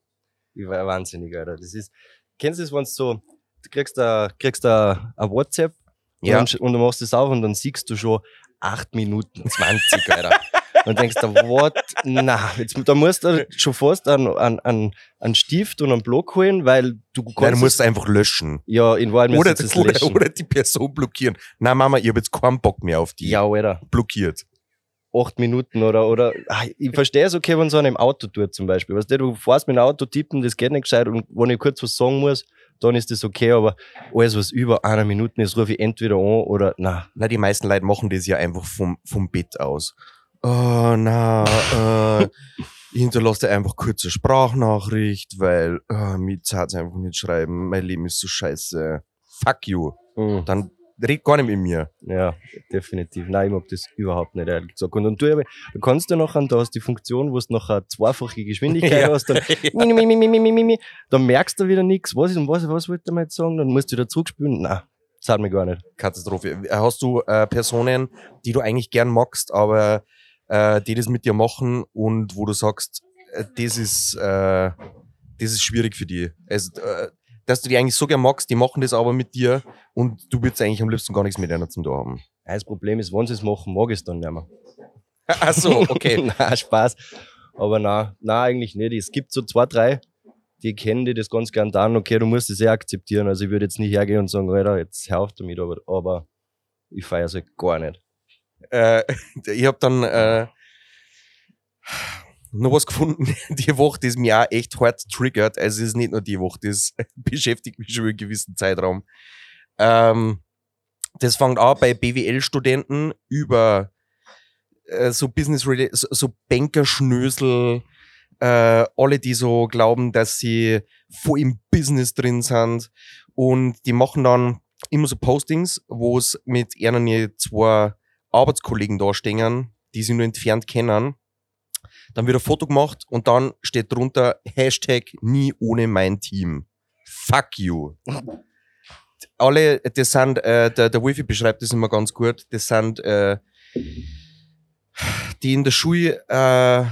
Ich war wahnsinnig, Alter. Das ist, kennst du das, wenn du so, du kriegst da, kriegst da ein WhatsApp Ja. und, und du machst das auf und dann siehst du schon 8 Minuten 20, Alter. Und denkst du, what? Na, jetzt, da musst du schon fast einen, einen, einen, Stift und einen Block holen, weil du kannst. Nein, du es- musst einfach löschen. ja, in Wahrheit Oder, es oder, löschen. oder die Person blockieren. Nein, Mama, ich habe jetzt keinen Bock mehr auf die. ja, Alter. Blockiert. acht Minuten oder, oder ah, ich verstehe es okay, wenn so einem Auto tut zum Beispiel. Weißt du, du fährst mit dem Auto tippen, das geht nicht gescheit und wenn ich kurz was sagen muss, dann ist das okay, aber alles, was über einer Minute ist, rufe ich entweder an oder na. Na, die meisten Leute machen das ja einfach vom, vom Bett aus oh, na, äh, äh hinterlasse einfach kurze Sprachnachricht, weil äh, mir zahlt einfach nicht schreiben, mein Leben ist so scheiße. Fuck you. Mhm. Dann red gar nicht mit mir. Ja, definitiv. Nein, ich mag das überhaupt nicht, ehrlich gesagt. Und, und du, du kannst ja nachher, da hast die Funktion, wo du nachher zweifache Geschwindigkeit ja. hast, dann, ja. dann merkst du wieder nichts. Was ist und was, was wollte man jetzt sagen? Dann musst du wieder zurückspülen. Nein, das hat mir gar nicht. Katastrophe. Hast du äh, Personen, die du eigentlich gern magst, aber äh, die das mit dir machen und wo du sagst, äh, das ist, äh, das ist schwierig für die. Also, äh, dass du die eigentlich so gern magst, die machen das aber mit dir und du würdest eigentlich am liebsten gar nichts mit einer zum da haben. Das Problem ist, wenn sie es machen, mag ich es dann nicht mehr. Ach so, okay. na, Spaß. Aber na, na, eigentlich nicht. Es gibt so zwei, drei, die kennen die das ganz gern dann. Okay, du musst es eh akzeptieren. Also ich würde jetzt nicht hergehen und sagen, Alter, jetzt hör auf damit, aber, aber ich feiere es halt gar nicht. Äh, ich habe dann äh, noch was gefunden, die Woche, das mich auch echt hart triggert. Also es ist nicht nur die Woche, das beschäftigt mich schon über einen gewissen Zeitraum. Ähm, das fängt an bei BWL-Studenten über äh, so Business so, Bankerschnösel, äh, alle, die so glauben, dass sie voll im Business drin sind und die machen dann immer so Postings, wo es mit einer zwei Arbeitskollegen da stehen, die sie nur entfernt kennen. Dann wird ein Foto gemacht und dann steht drunter Hashtag nie ohne mein Team. Fuck you. Alle, das sind, äh, der, der Wolfi beschreibt das immer ganz gut, das sind äh, die in der Schule äh,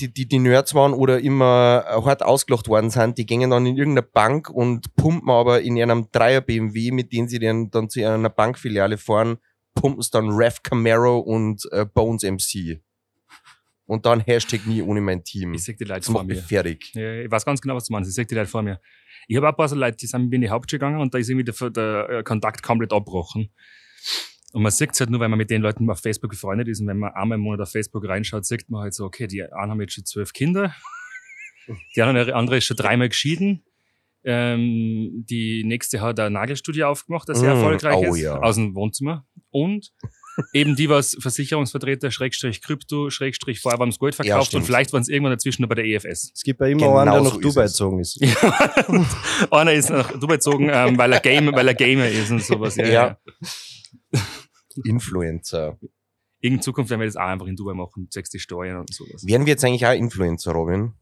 die, die, die Nerds waren oder immer äh, hart ausgelacht worden sind, die gingen dann in irgendeine Bank und pumpen aber in einem Dreier BMW, mit dem sie dann, dann zu einer Bankfiliale fahren, pumpen es dann Rev Camaro und äh, Bones MC. Und dann Hashtag nie ohne mein Team. ich sehe die Leute Das vor macht mich mir. fertig. Ja, ich weiß ganz genau, was du meinst. Ich sehe die Leute vor mir. Ich habe auch ein paar so Leute, die sind mit mir in die Hauptschule gegangen und da ist irgendwie der, der äh, Kontakt komplett abgebrochen. Und man sieht es halt nur, wenn man mit den Leuten auf Facebook befreundet ist und wenn man einmal im Monat auf Facebook reinschaut, sieht man halt so, okay, die einen haben jetzt schon zwölf Kinder, die andere, andere ist schon dreimal geschieden, ähm, die nächste hat ein Nagelstudio aufgemacht, das sehr Mm, erfolgreich oh ist, ja. aus dem Wohnzimmer. Und eben die, was Versicherungsvertreter, Schrägstrich Krypto, Schrägstrich vorher beim Gold Ja, verkauft stimmt. und vielleicht waren es irgendwann dazwischen noch bei der EFS. Es gibt ja immer Genau einen, der so nach Dubai gezogen ist. Ja, und einer ist nach Dubai gezogen, ähm, weil, er Game, weil er Gamer ist und sowas. Ja, Ja. ja. Influencer. In Zukunft werden wir das auch einfach in Dubai machen, sechs die Steuern und sowas. Wären wir jetzt eigentlich auch Influencer, Robin?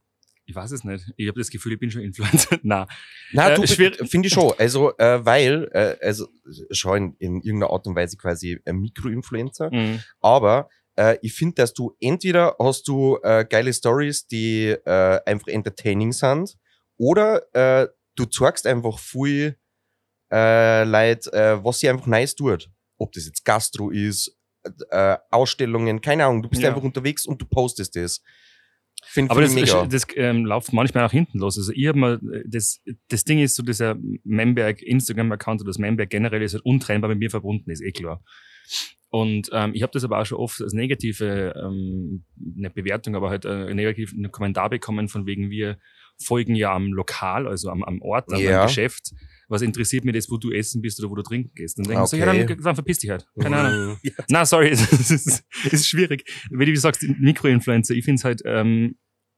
Ich weiß es nicht. Ich habe das Gefühl, ich bin schon Influencer. Na, Nein, Äh, finde ich schon. Also, äh, weil, äh, also schon in, in irgendeiner Art und Weise quasi ein Mikroinfluencer. mhm. Aber äh, ich finde, dass du entweder hast du äh, geile Stories, die äh, einfach entertaining sind, oder äh, du zeigst einfach viel äh, Leute, äh, was sie einfach nice tut. Ob das jetzt Gastro ist, äh, Ausstellungen, keine Ahnung. Du bist Ja. einfach unterwegs und du postest das. Finde Aber find das, ich mega. das ähm, läuft manchmal nach hinten los. Also ich hab mal, äh, das, das Ding ist so, dieser Memberg Instagram-Account oder das Memberg generell ist halt untrennbar mit mir verbunden, ist eh klar. Und ähm, ich habe das aber auch schon oft als negative, ähm, eine Bewertung, aber halt äh, einen negativen Kommentar bekommen, von wegen wir folgen ja am Lokal, also am, am Ort, am Ja. Geschäft. Was interessiert mich das, wo du essen bist oder wo du trinken gehst? Und dann denke ich so, ja, Okay. dann, dann verpiss dich halt. Keine Ahnung. Ja. Na, sorry, es ist, es ist schwierig. Wie du sagst, Mikroinfluencer, ich finde es halt, ähm,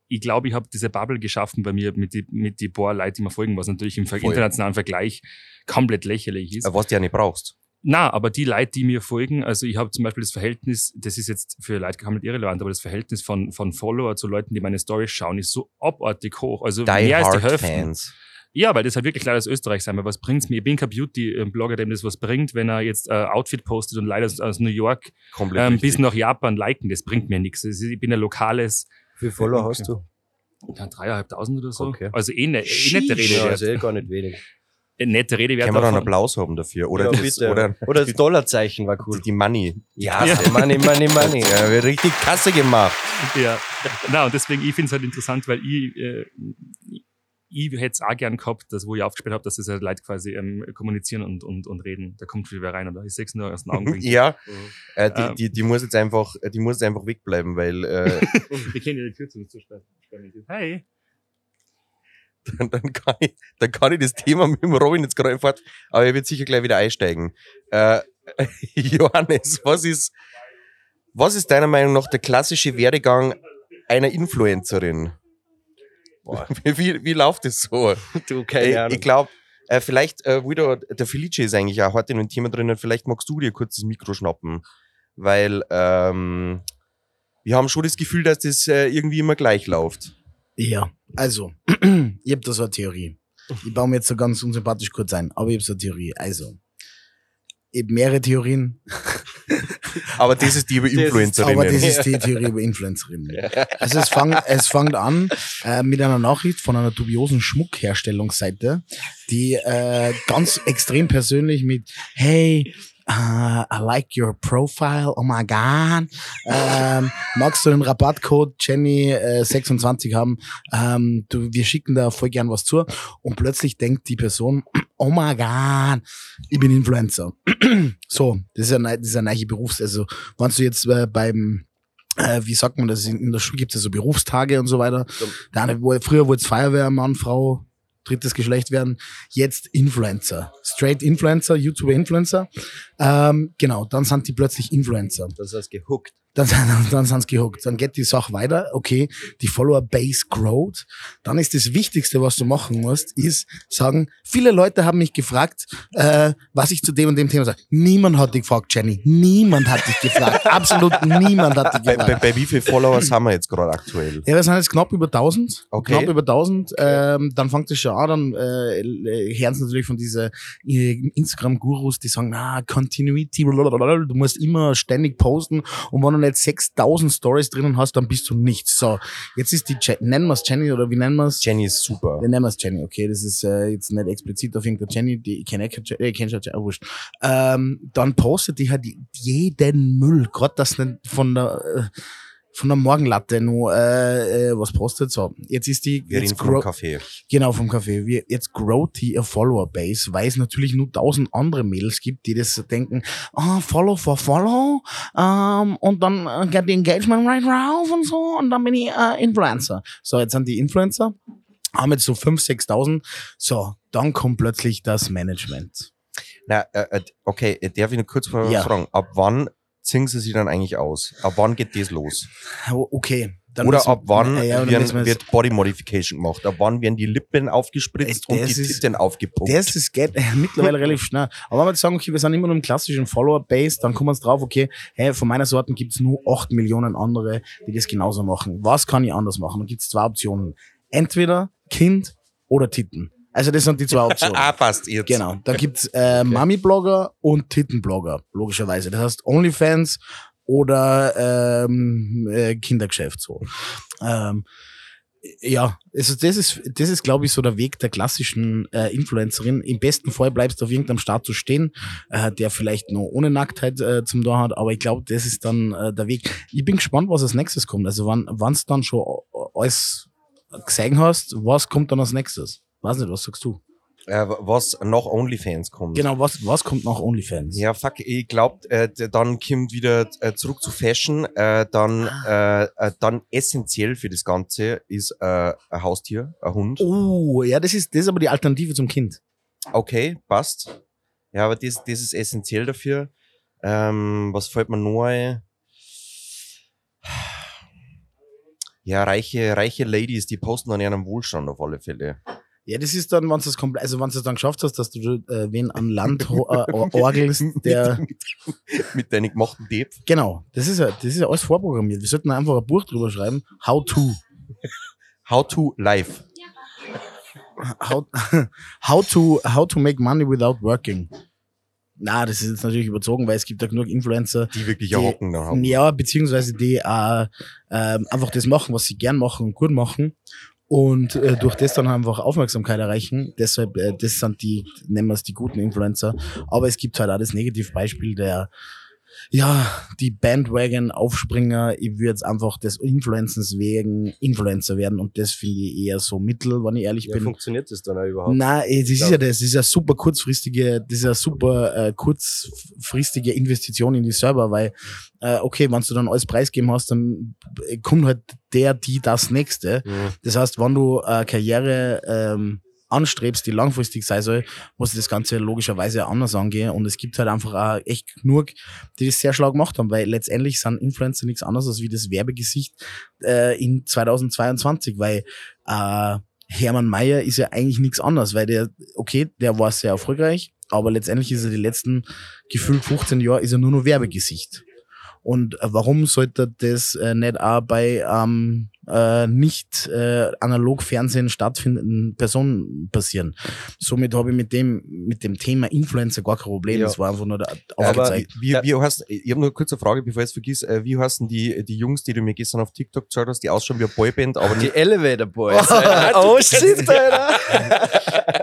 ich glaube, ich habe diese Bubble geschaffen bei mir mit die, mit die paar Leute, die mir folgen, was natürlich im Voll. internationalen Vergleich komplett lächerlich ist. Äh, Was du ja nicht brauchst. Na, aber die Leute, die mir folgen, also ich habe zum Beispiel das Verhältnis, das ist jetzt für Leute komplett irrelevant, aber das Verhältnis von, von Follower zu Leuten, die meine Stories schauen, ist so abartig hoch. Also Die mehr als die Hälfte. Fans. Ja, weil das halt wirklich leider aus Österreich sein, weil was bringt's mir? Ich bin kein Beauty-Blogger, dem das was bringt, wenn er jetzt äh, Outfit postet und leider aus, aus New York ähm, bis nach Japan liken, das bringt mir nichts. Ich bin ein lokales, Wie viel Follower hast du? ja, dreieinhalbtausend oder so. Okay. Also eh, ne, eh nette Rede Ja, also eh gar nicht wenig. Äh, Nette Rede wert. Können wir da einen. Applaus haben dafür? Oder, ja, das, bitte. oder Oder das Dollarzeichen war cool. die Money. Ja, Ja. Money, Money, Money. Ja, wird richtig Kasse gemacht. Ja. Na, und deswegen, ich finde es halt interessant, weil ich, äh, ich hätte es auch gern gehabt, dass, wo ich aufgespielt habe, dass das halt Leute quasi ähm, kommunizieren und, und, und reden. Da kommt viel wer rein, oder? Ich sehe es nur aus den Augenwinkeln. Ja, äh, die, Ähm. die, die muss jetzt einfach, die muss jetzt einfach wegbleiben, weil äh, Wir kennen ja die Tür zu. Hey. dann, dann, kann ich, dann kann ich das Thema mit dem Robin jetzt gerade fort, aber er wird sicher gleich wieder einsteigen. Äh, Johannes, was ist, was ist deiner Meinung nach der klassische Werdegang einer Influencerin? Wie, wie, wie läuft das so? Du, keine ich Ahnung. ich glaube, äh, vielleicht, äh, wieder, der Felice ist eigentlich auch heute in dem Thema drinnen, vielleicht magst du dir kurz das Mikro schnappen, weil ähm, wir haben schon das Gefühl, dass das äh, irgendwie immer gleich läuft. Ja, also, ich hab da so eine Theorie. Ich baue mir jetzt so ganz unsympathisch kurz ein, aber ich hab so eine Theorie. Also, hab mehrere Theorien, Aber das ist die über Influencerinnen. aber das ist die Theorie über Influencerinnen. Also es fang, es fängt an äh, mit einer Nachricht von einer dubiosen Schmuckherstellungsseite, die äh, ganz extrem persönlich mit Hey, uh, I like your profile, oh my god. Ähm, magst du den Rabattcode Jenny äh, 26 haben? Ähm, du, wir schicken da voll gern was zu. Und plötzlich denkt die Person, oh my god, ich bin Influencer. so, das ist ein, das ist ein neue Berufs-, also, wenn du jetzt äh, beim äh, wie sagt man das, in, in der Schule gibt es ja so Berufstage und so weiter. Der eine, früher wurde es Feuerwehrmann, Frau, drittes Geschlecht werden, jetzt Influencer. Straight Influencer, YouTuber-Influencer. Ähm, genau, dann sind die plötzlich Influencer. Das heißt gehuckt. Dann, dann sind sie gehuckt. Dann geht die Sache weiter. Okay, die Follower-Base growt. Dann ist das Wichtigste, was du machen musst, ist sagen, viele Leute haben mich gefragt, äh, was ich zu dem und dem Thema sage. Niemand hat dich gefragt, Jenny. Niemand hat dich gefragt. Absolut niemand hat dich bei, gefragt. bei, bei wie viel Followers haben wir jetzt gerade aktuell? Ja, wir sind jetzt knapp über 1000. Okay. Knapp über 1000. Ähm, dann fängt es schon an, dann äh, hören sie natürlich von diesen äh, Instagram-Gurus, die sagen, na, Continuity, blablabla, du musst immer ständig posten und wenn du nicht 6000 Stories drinnen hast, dann bist du nichts. So, jetzt ist die, Je nennen wir es Jenny oder wie nennen wir es? Jenny ist super. Wir nennen es Jenny, okay, das ist äh, jetzt nicht explizit auf irgendeine Jenny, die ich kenne, ich kenne schon oh, wurscht. Ähm, dann postet die halt jeden Müll, gerade das nicht von der äh, von der Morgenlatte nur äh, äh, was postet. So, jetzt ist die Wir jetzt vom Kaffee. genau vom Café. Wir, jetzt growt die ihr Follower Base, weil es natürlich nur tausend andere Mädels gibt, die das denken, ah, Follow for Follow, ähm, und dann äh, get the Engagement right rauf und so, und dann bin ich äh, Influencer. So, jetzt sind die Influencer, haben jetzt so 5.000, 6.000. So, dann kommt plötzlich das Management. Na, äh, äh, okay, äh, darf ich noch kurz mal Ja. fragen, ab wann ziehen sie sich dann eigentlich aus? Ab wann geht das los? Oh, Okay. Dann Oder ab wann Ja, ja, werden, wir wird Body Modification gemacht? Ab wann werden die Lippen aufgespritzt Ey, und die ist- Titten aufgepumpt? Das ist, geht mittlerweile relativ schnell. Aber wenn wir sagen, okay, wir sind immer noch im klassischen Follower-Base, dann kommen wir drauf, okay, hey, von meiner Sorten gibt's nur 8 Millionen andere, die das genauso machen. Was kann ich anders machen? Dann gibt's zwei Optionen. Entweder Kind oder Titten. Also das sind die zwei Optionen. ah, passt jetzt. Genau. Da gibt's äh, Mami-Blogger und Titten-Blogger, logischerweise. Das heißt OnlyFans oder ähm, äh, Kindergeschäft so. Ähm, ja, also das ist, das ist, glaube ich, so der Weg der klassischen äh, Influencerin. Im besten Fall bleibst du auf irgendeinem Status stehen, äh, der vielleicht noch ohne Nacktheit äh, zum da hat, aber ich glaube, das ist dann äh, der Weg. Ich bin gespannt, was als nächstes kommt. Also wann wann's dann schon alles gesehen hast, was kommt dann als nächstes? Weiß nicht, was sagst du? Äh, was nach OnlyFans kommt. Genau, was, was kommt nach OnlyFans? Ja, fuck, ich glaub, äh, dann kommt wieder äh, zurück zu Fashion. Äh, dann, Ah. äh, äh, dann essentiell für das Ganze ist ein Haustier, ein Hund. Oh, ja, das ist, das ist aber die Alternative zum Kind. Okay, passt. Ja, aber das, das ist essentiell dafür. Ähm, was fällt mir ein? Ja, reiche, reiche Ladies, die posten dann ihren Wohlstand auf alle Fälle. Ja, das ist dann, wenn du es komplett, also wenn du es dann geschafft hast, dass du äh, wen an Land äh, or- orgelst, der, mit, mit, mit deinen gemachten Deep. genau, das ist ja, das ist ja alles vorprogrammiert. Wir sollten einfach ein Buch drüber schreiben. How to. How to live. How, how to, how to make money without working. Na, das ist jetzt natürlich überzogen, weil es gibt ja genug Influencer, Die wirklich Die- Hocken da haben. Ja, beziehungsweise die äh, ähm, einfach das machen, was sie gern machen und gut machen und äh, durch das dann einfach Aufmerksamkeit erreichen. Deshalb, äh, das sind die, nennen wir es die guten Influencer. Aber es gibt halt auch das Negativbeispiel der, ja, die Bandwagon-Aufspringer. Ich würde jetzt einfach des Influencens wegen Influencer werden und das finde ich eher so mittel, wenn ich ehrlich Ja, bin. funktioniert das dann auch überhaupt? Nein, das ist ja das, das ist ja super kurzfristige, das ist ja super äh, kurzfristige Investition in die Server, weil, äh, okay, wenn du dann alles preisgeben hast, dann äh, kommt halt der, die, das nächste. Mhm. Das heißt, wenn du äh, Karriere ähm, anstrebst, die langfristig sein soll, musst du das Ganze logischerweise anders angehen. Und es gibt halt einfach auch echt genug, die das sehr schlau gemacht haben, weil letztendlich sind Influencer nichts anderes als wie das Werbegesicht äh, in 2022, weil äh, Hermann Mayer ist ja eigentlich nichts anderes, weil der, okay, der war sehr erfolgreich, aber letztendlich ist er die letzten gefühlt 15 Jahre ist er nur noch Werbegesicht. Und äh, warum sollte das äh, nicht auch bei ähm, äh, nicht äh, analog Fernsehen stattfindenden Personen passieren? Somit habe ich mit dem mit dem Thema Influencer gar kein Problem. Ja. Das war einfach nur der Aber aufgezeigt. wie, wie heißt, ich habe nur eine kurze Frage, bevor ich es vergiss. Äh, Wie heißen die, die Jungs, die du mir gestern auf TikTok gezeigt hast, die ausschauen wie eine Boyband, aber Die nicht. Elevator Boys. Alter. oh shit, Alter.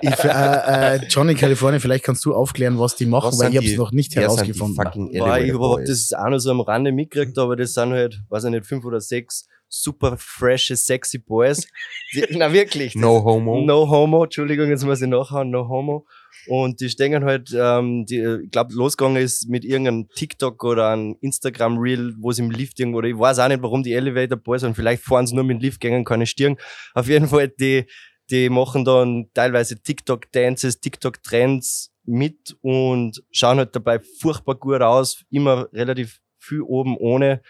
Ich, äh, äh, Johnny California, vielleicht kannst du aufklären, was die machen, Was weil ich habe es die- noch nicht die herausgefunden. fucking Boah, ich Elevator hab Boys? das ist auch noch so am Rande mitgekriegt, aber das sind halt, weiß ich nicht, fünf oder sechs super freshe, sexy Boys. Die, na wirklich. das- No homo. No homo, Entschuldigung, jetzt muss ich nachhauen, no homo. Und die stehen halt, ähm, die, ich glaube, losgegangen ist mit irgendeinem TikTok oder einem Instagram-Reel, wo sie im Lift irgendwo, oder ich weiß auch nicht, warum die Elevator Boys sind, vielleicht fahren sie nur mit dem Lift gegen keine Stirn. Auf jeden Fall, die, die machen dann teilweise TikTok-Dances, TikTok-Trends mit und schauen halt dabei furchtbar gut aus, immer relativ viel oben ohne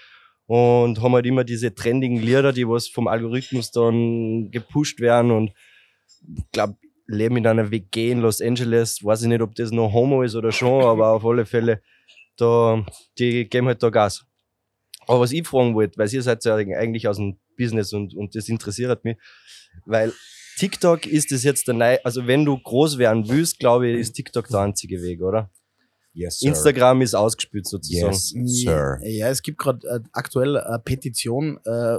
und haben halt immer diese trendigen Lieder, die was vom Algorithmus dann gepusht werden und ich glaube, leben in einer WG in Los Angeles, weiß ich nicht, ob das noch Homo ist oder schon, aber auf alle Fälle, da, die geben halt da Gas. Aber was ich fragen wollte, weil ihr seid ja eigentlich aus dem Business und, und das interessiert mich, weil TikTok ist das jetzt der neue, also wenn du groß werden willst, glaube ich, ist TikTok der einzige Weg, oder? Yes, sir. Instagram ist ausgespült sozusagen. Yes, sir. Ja, es gibt gerade äh, aktuell eine Petition äh,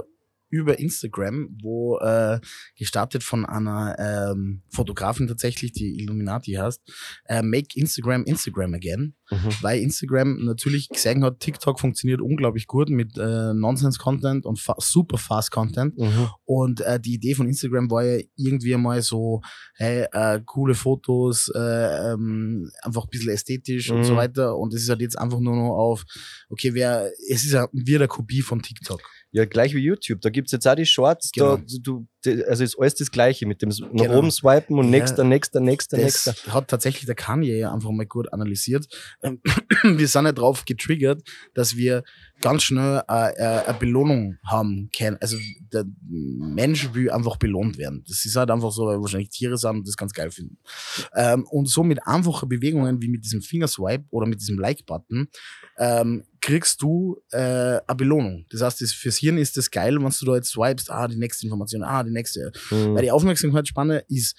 über Instagram, wo äh, gestartet von einer ähm, Fotografin tatsächlich, die Illuminati heißt, äh, Make Instagram Instagram Again, Mhm. weil Instagram natürlich gesehen hat, TikTok funktioniert unglaublich gut mit äh, Nonsense-Content und fa super fast Content. Mhm. Und äh, die Idee von Instagram war ja irgendwie mal so, hey, äh, coole Fotos, äh, ähm, einfach ein bisschen ästhetisch und Mhm. so weiter. Und es ist halt jetzt einfach nur noch auf, okay, wer, es ist ja wieder eine Kopie von TikTok. Ja, gleich wie YouTube. Da gibt's jetzt auch die Shorts. Genau. Da, du also ist alles das Gleiche mit dem nach Genau. oben swipen und Ja. nächster, nächster, nächster, Das nächster. hat tatsächlich der Kanye ja einfach mal gut analysiert. Wir sind ja drauf getriggert, dass wir ganz schnell äh, äh, eine Belohnung haben können. Also der Mensch will einfach belohnt werden. Das ist halt einfach so, weil wahrscheinlich Tiere sind und das ganz geil finden. Ähm, und so mit einfachen Bewegungen wie mit diesem Fingerswipe oder mit diesem Like-Button ähm, kriegst du äh, eine Belohnung. Das heißt, das, fürs Hirn ist das geil, wenn du da jetzt swipest, ah, die nächste Information, ah, die nächste. Mhm. Weil die Aufmerksamkeitsspanne ist,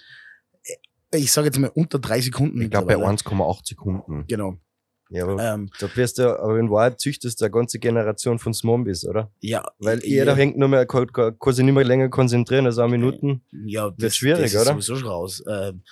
äh, ich sage jetzt mal, unter drei Sekunden. Ich glaube bei mittlerweile. 1,8 Sekunden. Genau. Ja, aber Ähm, da wirst du, aber in Wahrheit züchtest du eine ganze Generation von Zombies, oder? ja. Weil ja, jeder hängt nur mehr, kann, sich nicht mehr länger konzentrieren als eine Minuten. ja, das, schwierig, das ist oder? sowieso schon raus. Ähm,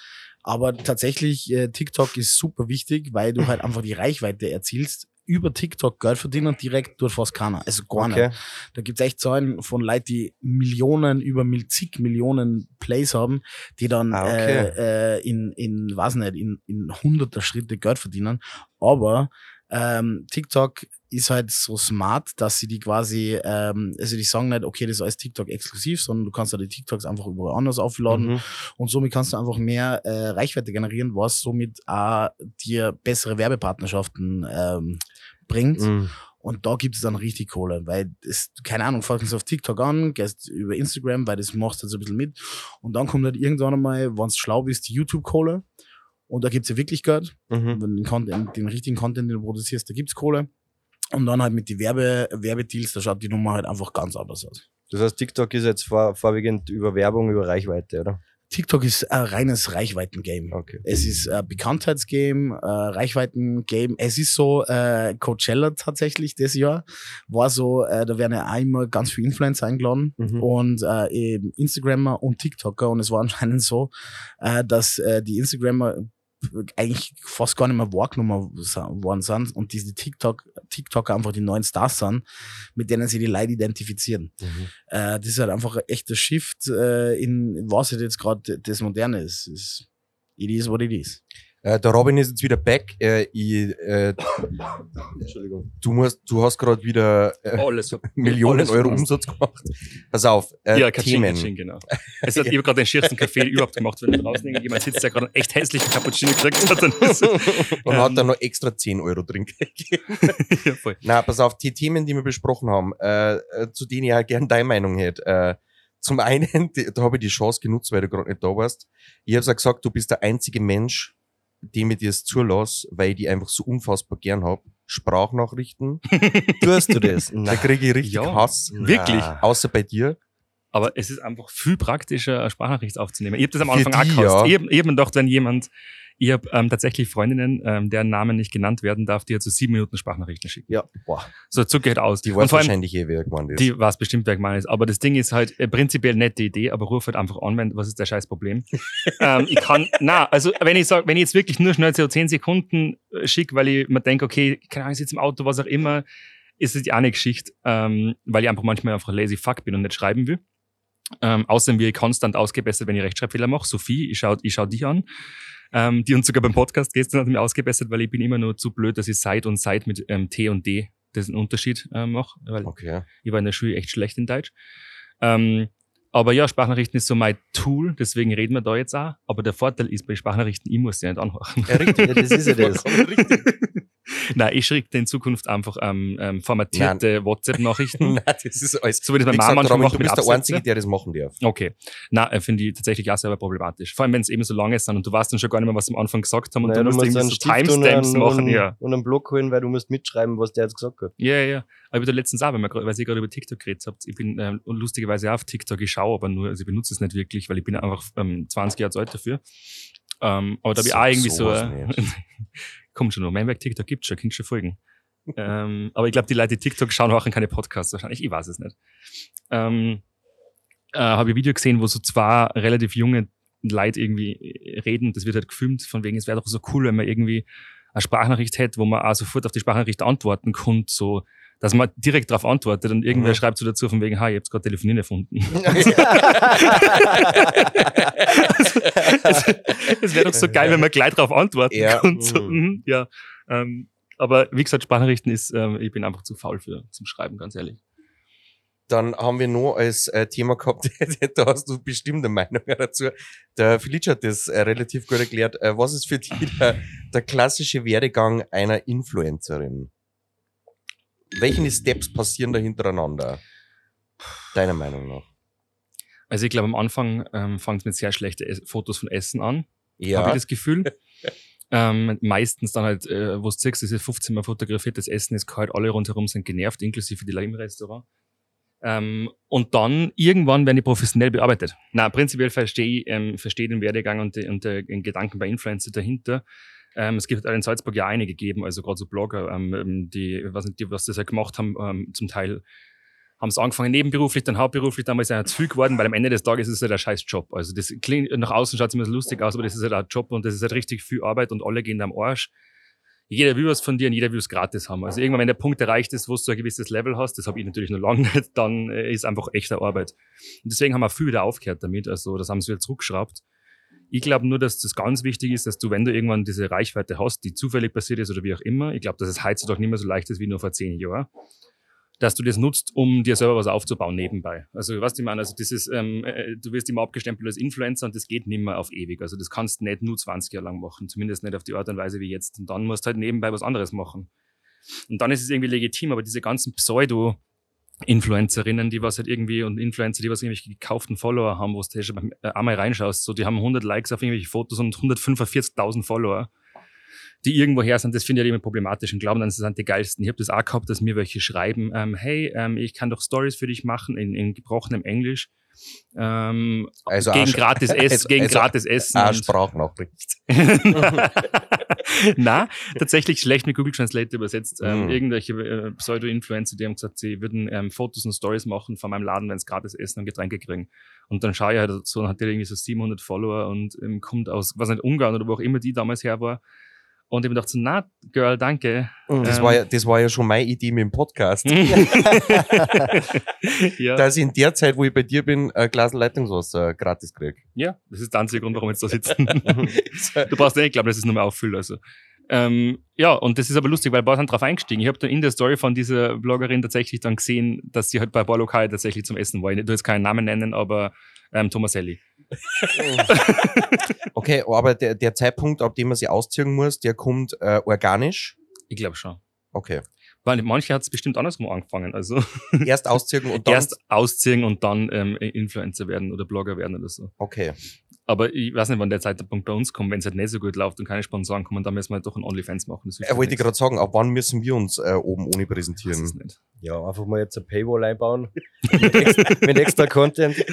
aber tatsächlich, äh, TikTok ist super wichtig, weil du halt einfach die Reichweite erzielst. Über TikTok Geld verdienen direkt tut fast keiner. Also gar Okay. nicht. Da gibt's echt Zahlen von Leuten, die Millionen, über zig Millionen Plays haben, die dann Ah, okay. äh, äh, in, in, weiß nicht, in, in hunderter Schritte Geld verdienen. Aber ähm, TikTok ist halt so smart, dass sie die quasi, ähm, also die sagen nicht, okay, das ist alles TikTok exklusiv, sondern du kannst ja die TikToks einfach überall anders aufladen Mhm. und somit kannst du einfach mehr äh, Reichweite generieren, was somit auch dir bessere Werbepartnerschaften ähm, bringt. Mhm. Und da gibt es dann richtig Kohle, weil es, keine Ahnung, folgst du auf TikTok an, gehst über Instagram, weil das machst du halt so ein bisschen mit. Und dann kommt halt irgendwann einmal, wenn du schlau bist, die YouTube-Kohle. Und da gibt's ja wirklich Geld. Mhm. Wenn den, Content, den richtigen Content, den du produzierst, da gibt's Kohle. Und dann halt mit die Werbe, Werbedeals, da schaut die Nummer halt einfach ganz anders aus. Das heißt, TikTok ist jetzt vor, vorwiegend über Werbung, über Reichweite, oder? TikTok ist ein reines Reichweiten-Game. Okay. Es ist ein Bekanntheitsgame, Reichweiten-Game. Es ist so äh, Coachella tatsächlich das Jahr. War so, äh, da werden ja auch immer ganz viele Influencer eingeladen Mhm. und äh, eben Instagrammer und TikToker. Und es war anscheinend so, äh, dass äh, die Instagrammer eigentlich fast gar nicht mehr wahrgenommen worden sind und diese TikTok, TikToker einfach die neuen Stars sind, mit denen sie die Leute identifizieren. Mhm. Äh, das ist halt einfach ein echter Shift äh, in was halt jetzt gerade das Moderne ist. Es- It is what it is. Äh, der Robin ist jetzt wieder back. Äh, ich, äh, Entschuldigung. du, musst, du hast gerade wieder äh, Alles. Millionen alles Euro. Umsatz gemacht. Pass auf, äh, ja, Kaching, Themen. Kaching, genau. Es hat, ich habe gerade den schiersten Kaffee überhaupt gemacht, wenn ich draußen jemand sitzt, der gerade einen echt hässlichen Cappuccino gekriegt hat. Dann ist, Und Ähm. hat dann noch extra 10 Euro drin gegeben. ja, voll. Na, pass auf, die Themen, die wir besprochen haben, äh, zu denen ich halt gern deine Meinung hätte. Zum einen, da habe ich die Chance genutzt, weil du gerade nicht da warst. Ich habe ja gesagt, du bist der einzige Mensch, dem ich dir es zulasse, weil ich die einfach so unfassbar gern hab. Sprachnachrichten, Tust du das? da kriege ich richtig Ja. Hass. Wirklich? Außer bei dir. Aber es ist einfach viel praktischer, eine Sprachnachricht aufzunehmen. Ich habe das am Anfang auch gehasst. ja. Ich habe hab mir gedacht, wenn jemand, ich habe ähm, tatsächlich Freundinnen, ähm, deren Namen nicht genannt werden darf, die hat so sieben Minuten Sprachnachrichten schicken. Ja. Boah, So, Zucker geht aus. die weiß wahrscheinlich eh, wer gemeint ist. Die weiß bestimmt, wer gemeint ist. Aber das Ding ist halt äh, prinzipiell nette Idee, aber ruf halt einfach an, wenn, was ist der scheiß Problem? ähm, ich kann, na, also wenn ich sag, wenn ich jetzt wirklich nur schnell so 10 Sekunden äh, schicke, weil ich mir denke, okay, keine Ahnung, ich sitze im Auto, was auch immer, ist es ja auch eine Geschichte, ähm, weil ich einfach manchmal einfach lazy fuck bin und nicht schreiben will. Ähm, außerdem ich konstant ausgebessert, wenn ich Rechtschreibfehler mache. Sophie, ich schau, ich schau dich an. Ähm, die uns sogar beim Podcast gestern hat mich ausgebessert, weil ich bin immer nur zu blöd, dass ich Seit und Seit mit ähm, T und D das einen Unterschied äh, mache. Weil Okay. ich war in der Schule echt schlecht in Deutsch. Ähm, aber ja, Sprachnachrichten ist so mein Tool, deswegen reden wir da jetzt auch. Aber der Vorteil ist bei Sprachnachrichten, ich muss sie nicht anhören. Ja, richtig. Das ist ja das. Nein, ich schicke in Zukunft einfach ähm, ähm, formatierte WhatsApp-Nachrichten. Nein, das ist alles. so wie das Mama gesagt, manchmal Robin, macht du bist der. Einzige, der das machen darf. Okay. Na, äh, finde ich tatsächlich auch selber problematisch. Vor allem, wenn es eben so lange ist und du weißt dann schon gar nicht mehr, was sie am Anfang gesagt haben und Nein, du musst irgendwie so Timestamps einen- machen. und, Ja. und einen Block holen, weil du musst mitschreiben, was der jetzt gesagt hat. Ja, ja, ja. Aber ich habe da letztens auch, weil, wir weil ihr gerade über TikTok geredet habt, ich bin ähm, lustigerweise auch auf TikTok, ich schaue aber nur, also ich benutze es nicht wirklich, weil ich bin einfach ähm, 20 Jahre alt dafür. Ähm, aber da habe ich So- auch irgendwie so, sowas kommt schon noch, mein Werk TikTok gibt's schon, kannst schon folgen. ähm, aber ich glaube, die Leute, die TikTok schauen, machen keine Podcasts wahrscheinlich, ich weiß es nicht. Ähm, äh, habe ich ein Video gesehen, wo so zwei relativ junge Leute irgendwie äh, reden, das wird halt gefilmt, von wegen, es wäre doch so cool, wenn man irgendwie eine Sprachnachricht hätte, wo man auch sofort auf die Sprachnachricht antworten kann, so, dass man direkt darauf antwortet und irgendwer Mhm. schreibt so dazu von wegen, ha, ich hab's gerade telefonieren erfunden. Es wäre doch so geil, wenn man gleich darauf antworten Ja. kann. So, Mhm. mhm, ja. Ähm, aber wie gesagt, Sprachnachrichten ist, ähm, ich bin einfach zu faul für zum Schreiben, ganz ehrlich. Dann haben wir noch als äh, Thema gehabt, da hast du bestimmt eine Meinung dazu. Der Felice hat das äh, relativ gut erklärt. Äh, was ist für dich der, der klassische Werdegang einer Influencerin? Welche Steps passieren da hintereinander? Deiner Meinung nach? Also ich glaube, am Anfang ähm, fängt es mit sehr schlechten Ess- Fotos von Essen an, Ja. habe ich das Gefühl. ähm, meistens dann halt, äh, wo du siehst, das ist 15 Mal fotografiertes Essen, ist kalt, alle rundherum sind genervt, inklusive die Leute im Restaurant. Ähm, und dann irgendwann werden die professionell bearbeitet. Na, prinzipiell verstehe ich ähm, verstehe den Werdegang und, die, und den Gedanken bei Influencer dahinter. Ähm, es gibt in Salzburg ja einige gegeben, also gerade so Blogger, ähm, ähm, die, was, die, was das ja gemacht haben, ähm, zum Teil haben es angefangen nebenberuflich, dann hauptberuflich, dann ist es zu viel geworden, weil am Ende des Tages ist es halt ein scheiß Job. Also das klingt, nach außen schaut es immer lustig aus, aber das ist halt ein Job und das ist halt richtig viel Arbeit und alle gehen da am Arsch. Jeder will was von dir und jeder will es gratis haben. Also irgendwann, wenn der Punkt erreicht ist, wo du ein gewisses Level hast, das habe ich natürlich noch lange nicht, dann äh, ist einfach echte Arbeit. Und deswegen haben wir viel wieder aufgehört damit. Also das haben sie wieder zurückgeschraubt. Ich glaube nur, dass das ganz wichtig ist, dass du, wenn du irgendwann diese Reichweite hast, die zufällig passiert ist oder wie auch immer, ich glaube, dass es heutzutage nicht mehr so leicht ist wie nur vor zehn Jahren, dass du das nutzt, um dir selber was aufzubauen nebenbei. Also, was ich meine, also dieses, ähm, äh, du wirst immer abgestempelt als Influencer und das geht nicht mehr auf ewig. Also das kannst du nicht nur 20 Jahre lang machen, zumindest nicht auf die Art und Weise wie jetzt. Und dann musst du halt nebenbei was anderes machen. Und dann ist es irgendwie legitim, aber diese ganzen Pseudo- Influencerinnen, die was halt irgendwie und Influencer, die was irgendwelche gekauften Follower haben, wo du schon äh, einmal reinschaust, so die haben 100 Likes auf irgendwelche Fotos und 145.000 Follower, die irgendwo her sind, das finde ich halt immer problematisch und glauben dann, sie sind die geilsten. Ich habe das auch gehabt, dass mir welche schreiben, ähm, hey, ähm, ich kann doch Stories für dich machen in, in gebrochenem Englisch. Ähm, Also gegen gratis Essen, also- gegen also- gratis Essen. Ah, Sprachnachricht. Na, tatsächlich schlecht mit Google Translate übersetzt. Ähm, Mhm. Irgendwelche äh, Pseudo-Influencer, die haben gesagt, sie würden ähm, Fotos und Stories machen von meinem Laden, wenn es gratis Essen und Getränke kriegen. Und dann schaue ich halt so, dann hat der irgendwie so 700 Follower und ähm, kommt aus, was nicht, Ungarn oder wo auch immer die damals her war. Und ich mir gedacht so, na, Girl, danke. Das, Ähm. war ja, das war ja schon meine Idee mit dem Podcast. ja. Dass ich in der Zeit, wo ich bei dir bin, ein Glas Leitungswasser gratis krieg. ja, das ist der einzige Grund, warum wir jetzt da sitzen. Du brauchst ja nicht glauben, dass es nur mehr auffüllt. Also. Ähm, ja, und das ist aber lustig, weil ein paar sind drauf eingestiegen. Ich habe dann in der Story von dieser Bloggerin tatsächlich dann gesehen, dass sie halt bei ein paar Lokalen tatsächlich zum Essen war. Ich will jetzt keinen Namen nennen, aber ähm, Tomaselli. Okay, aber der, der Zeitpunkt, ab dem man sie ausziehen muss, der kommt äh, organisch. Ich glaube schon. Okay. Weil manche hat es bestimmt andersrum angefangen. Also Erst ausziehen und dann. erst ausziehen und dann ähm, Influencer werden oder Blogger werden oder so. Okay. Aber ich weiß nicht, wann der Zeitpunkt bei uns kommt, wenn es halt nicht so gut läuft und keine Sponsoren kommen, dann müssen wir halt doch ein OnlyFans machen. Das Er halt wollte ich gerade sagen, ab wann müssen wir uns äh, oben ohne präsentieren? Ja, einfach mal jetzt ein Paywall einbauen. mit, extra, mit extra Content.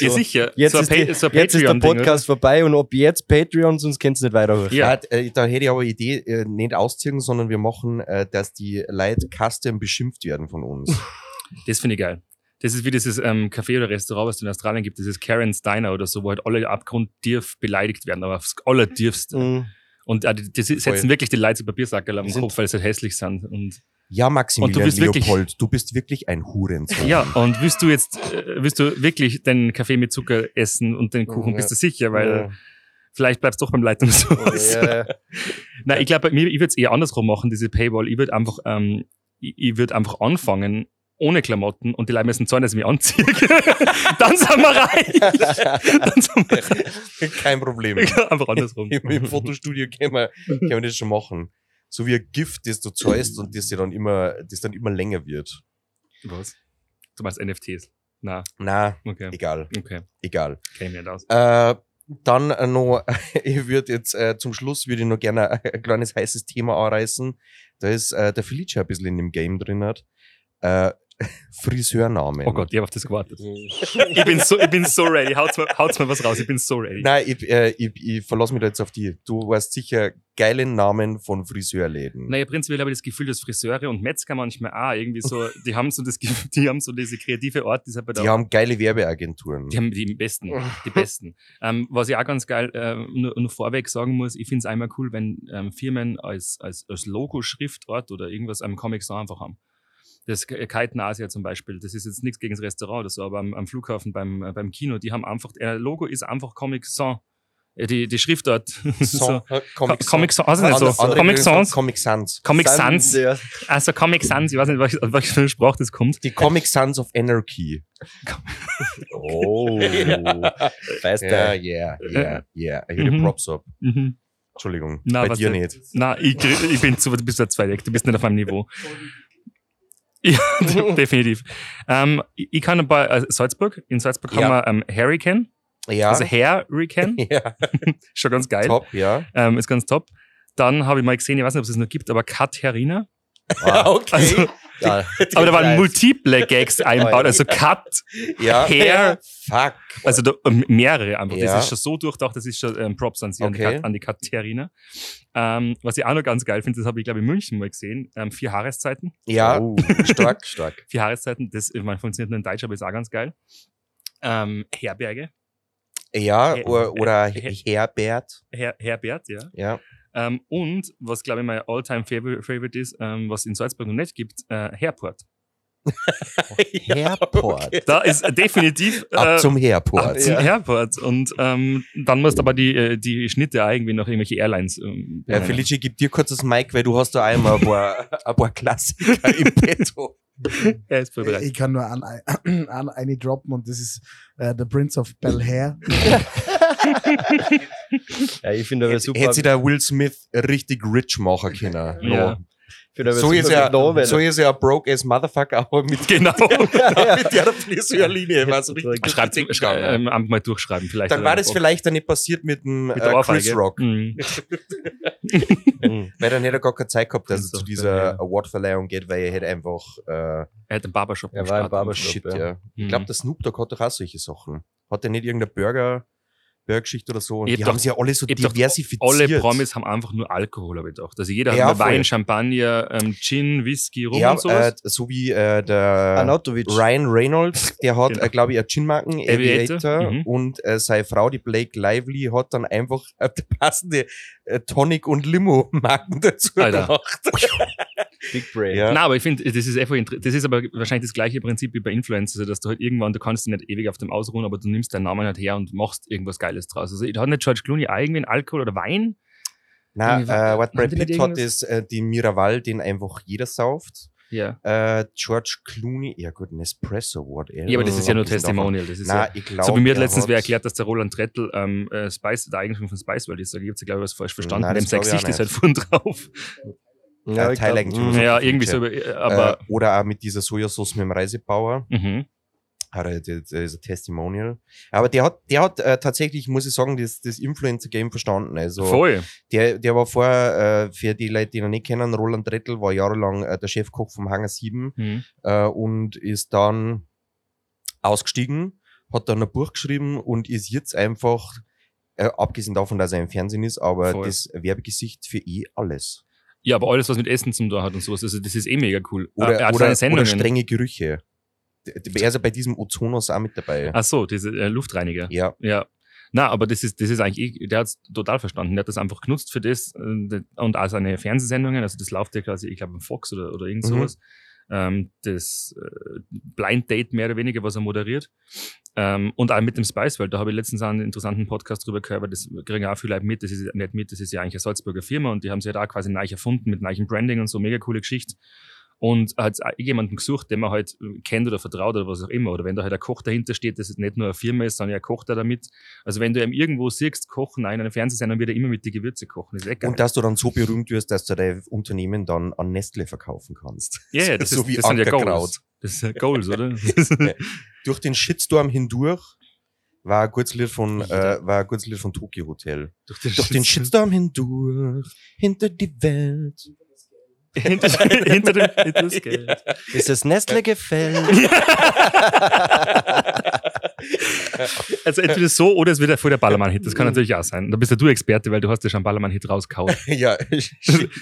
Ja, sicher. Jetzt, so ist, die, so jetzt ist der Patreon-Ding, oder? Podcast vorbei und ob jetzt Patreon, sonst könnt ihr nicht weiterhören. Ja. Ja. äh, da hätte ich aber eine Idee, äh, nicht ausziehen, sondern wir machen, äh, dass die Leute custom beschimpft werden von uns. Das finde ich geil. Das ist wie dieses ähm, Café oder Restaurant, was es in Australien gibt, dieses Karen's Diner oder so, wo halt alle abgrundtief beleidigt werden, aber aufs allertiefste. Mhm. Und äh, die, die setzen Voll. wirklich die Leute zu Papiersackerl am Kopf, weil sie halt hässlich sind. Und, Ja, Maximilian Und du bist wirklich- Leopold, du bist wirklich ein Hurensohn. ja, und willst du jetzt, äh, willst du wirklich den Kaffee mit Zucker essen und den Kuchen, Ja. bist du sicher, weil vielleicht bleibst du doch beim Leitungshaus. Ja, ja. Nein, ich glaube, ich würde es eher andersrum machen, diese Paywall. Ich würde einfach, ähm, ich, ich würde einfach anfangen, ohne Klamotten und die Leute müssen zahlen, dass ich mich anziehe. Dann sind wir reich. Dann sind wir reich. Kein Problem. Einfach andersrum. Im, Im Fotostudio können wir, können wir das schon machen. So wie ein Gift, das du zahlst und das dann immer, das dann immer länger wird. Was? Du meinst NFTs? Na, Na, okay. egal, Okay, egal. ich nicht aus. Äh, dann äh, noch, ich würde jetzt äh, zum Schluss würde ich noch gerne ein kleines heißes Thema anreißen. Da ist äh, der Felice ein bisschen in dem Game drin hat. Äh, Friseurnamen. Oh Gott, ich habe auf das gewartet. Ich bin so, ich bin so ready. Haut's mal, haut's mal was raus. Ich bin so ready. Nein, ich, äh, ich, ich verlasse mich da jetzt auf die. Du weißt sicher geile Namen von Friseurläden. Naja, prinzipiell habe ich das Gefühl, dass Friseure und Metzger manchmal auch irgendwie so, die haben so das Gefühl, die haben so diese kreative Art, die halt Die haben geile Werbeagenturen. Die haben die besten, die besten. ähm, was ich auch ganz geil äh, nur, nur vorweg sagen muss, ich finde es einmal cool, wenn ähm, Firmen als, als, als Logo, Schriftort oder irgendwas am Comic so einfach haben. Das K- Kiten Asia zum Beispiel, das ist jetzt nichts gegen das Restaurant oder so, aber am, am Flughafen, beim, äh, beim Kino, die haben einfach, äh, Logo ist einfach Comic Sans. äh, die, die Schriftart. so. Song, äh, Comic, Co- Comic Sans, also nicht so. Andere- andere Comic Sans. Comic Sans. Comic Sans. Ja. Also Comic Sans, ich weiß nicht, was, aus welcher Sprache das kommt. Die Comic Sans of Anarchy. Oh. Weißt Ja, du? yeah, yeah, yeah. Ich höre Mhm. Props ab. Mhm. Entschuldigung. Na, bei dir nicht. Na, ich, ich bin zu, du bist zu weit weg, du bist nicht auf meinem Niveau. Ja, definitiv. Ähm, ich kann paar, also Salzburg, in Salzburg Ja. haben wir ähm, Hurricane, Ja. also Hurricane, ja, schon ganz geil, top, ja. ähm, ist ganz top. Dann habe ich mal gesehen, ich weiß nicht, ob es es noch gibt, aber Katharina. okay. Also, Ja. aber da waren multiple Gags einbaut, also Cut, ja. Hair. Fuck. also da, ähm, mehrere einfach. Ja. Das ist schon so durchdacht, das ist schon ähm, Props an sie, Okay. An die Katharina. Ähm, was ich auch noch ganz geil finde, das habe ich glaube ich in München mal gesehen, ähm, vier Jahreszeiten. Ja, Oh. stark. Stark. vier Jahreszeiten, das ich meine, funktioniert nur in Deutsch, aber ist auch ganz geil. Ähm, Herberge, Ja, Her- oder, oder Her- Herbert. Her Herbert, ja. Ja. Ähm, und was, glaube ich, mein all-time favorite, favorite ist, ähm, was in Salzburg noch nicht gibt, äh, Herport. Airport. okay. Da ist definitiv äh, Ab zum Herport. ab zum Ja. Herport. Und ähm, dann musst du aber die, äh, die Schnitte auch irgendwie noch irgendwelche Airlines. Ähm, Ja, Felice, gib dir kurz das Mic, weil du hast da einmal ein paar, ein paar Klassiker im Petto. er ist vorbereitet. Ich kann nur an, an eine droppen und das ist äh, The Prince of Bel Air. Ja, ich finde aber super. Hätte sich der Will Smith richtig rich machen können. Ja. So ist er, so ist er ein broke ass Motherfucker, aber mit, Genau. mit der Friseurlinie war so richtig Schreibt, schrei ähm, mal durchschreiben, vielleicht. Dann war das vielleicht dann nicht passiert mit dem mit äh, Chris. Rock. Mhm. Mhm. Weil dann hätte er gar keine Zeit gehabt, dass er zu dieser Bel-Air. Awardverleihung geht, weil er hätte einfach äh, Er hat einen Barbershop. Er war im Start. Barbershop. Shit, ja. ja. Ich Mhm. glaube, der Snoop Dogg hat doch auch solche Sachen. Hat er nicht irgendeine Burger, Burgergeschichte oder so? Und Ich die hab haben sie ja alle so diversifiziert. Alle Promis haben einfach nur Alkohol, habe ich gedacht. Also jeder Ja, hat. Wein, Champagner, ähm, Gin, Whisky, Rum ja, und sowas. äh, so wie äh, der Anatovic. Ryan Reynolds, der hat, Genau. äh, glaube ich, eine Gin-Marken, Aviator, Aviator, mhm. und äh, seine Frau, die Blake Lively, hat dann einfach äh, passende äh, Tonic- und Limo-Marken dazu Alter. gemacht. Big Brain. Ja. Na, aber ich finde, das ist einfach, inter- das ist aber wahrscheinlich das gleiche Prinzip wie bei Influencers, also dass du halt irgendwann, du kannst dich nicht ewig auf dem ausruhen, aber du nimmst deinen Namen halt her und machst irgendwas Geiles draus. Also hat nicht George Clooney irgendwie einen Alkohol oder Wein? Na, Irgendwie- äh, was Brad Pitt hat, irgendwas? ist äh, die Miraval, den einfach jeder sauft. Ja. Äh, George Clooney, ja gut, Nespresso, whatever. Ja, aber das ist ja nur Abgesehen davon. Testimonial. Das ist Na, ja, ich glaube. so wie mir hat letztens wer erklärt, dass der Roland Trettel ähm, äh, Spice, der Eigentümer von Spice World ist. Da gibt es, glaube ich, was falsch verstanden. Nein, Dem sein Gesicht ist halt vorn drauf. Ja, glaub- Teileigentümer. Mhm. Ja, irgendwie so. Aber, äh, oder auch mit dieser Sojasauce mit dem Reisebauer. mhm. Hat er, das ist ein Testimonial. Aber der hat, der hat äh, tatsächlich, muss ich sagen, das, das Influencer-Game verstanden. Also, voll. der, der war vorher, äh, für die Leute, die ihn nicht kennen, Roland Rettel war jahrelang äh, der Chefkoch vom Hangar 7 Mhm. äh, und ist dann ausgestiegen, hat dann ein Buch geschrieben und ist jetzt einfach, äh, abgesehen davon, dass er im Fernsehen ist, aber Voll. das Werbegesicht für eh alles. Ja, aber alles, was mit Essen zum tun hat und sowas, also das ist eh mega cool. Oder, er hat oder, oder strenge Gerüche. Er ist ja bei diesem Ozonos auch mit dabei. Ach so, diese äh, Luftreiniger. Ja. Ja. Na, aber das ist, das ist eigentlich, eh- der hat's total verstanden. Der hat das einfach genutzt für das äh, und auch seine Fernsehsendungen. Also das läuft ja quasi, ich glaube, im Fox oder, oder irgend Mhm. sowas. Ähm, das äh, Blind Date mehr oder weniger, was er moderiert. Ähm, und auch mit dem Spice World, da habe ich letztens einen interessanten Podcast drüber gehört, weil das kriegen auch viele Leute mit, das ist ja nicht mit, das ist ja eigentlich eine Salzburger Firma und die haben sie halt auch quasi neu erfunden mit neuem Branding und so, mega coole Geschichte. Und hat jemanden gesucht, den man halt äh, kennt oder vertraut oder was auch immer. Oder wenn da halt ein Koch dahinter steht, das nicht nur eine Firma ist, sondern er kocht da damit. Also wenn du ihm irgendwo siehst, kochen, nein, in einer Fernsehsendung wird er immer mit die Gewürze kochen. Das ist lecker. Und dass du dann so berühmt wirst, dass du dein Unternehmen dann an Nestle verkaufen kannst. ja, ja, das, so ist, wie das sind ja. Goals. Das ist ja Goals, oder? Durch den Shitstorm hindurch war ein gutes Lied von, äh, war ein gutes Lied von Tokyo Hotel. Durch den, Durch den Shitstorm hindurch, hinter die Welt. Hinter, hinter, dem, hinter das Geld. Bis das Nestle gefällt. Also entweder so oder es wird ja voll der Ballermann-Hit. Das kann natürlich auch sein. Da bist ja du Experte, weil du hast ja schon einen Ballermann-Hit rausgehauen. ja,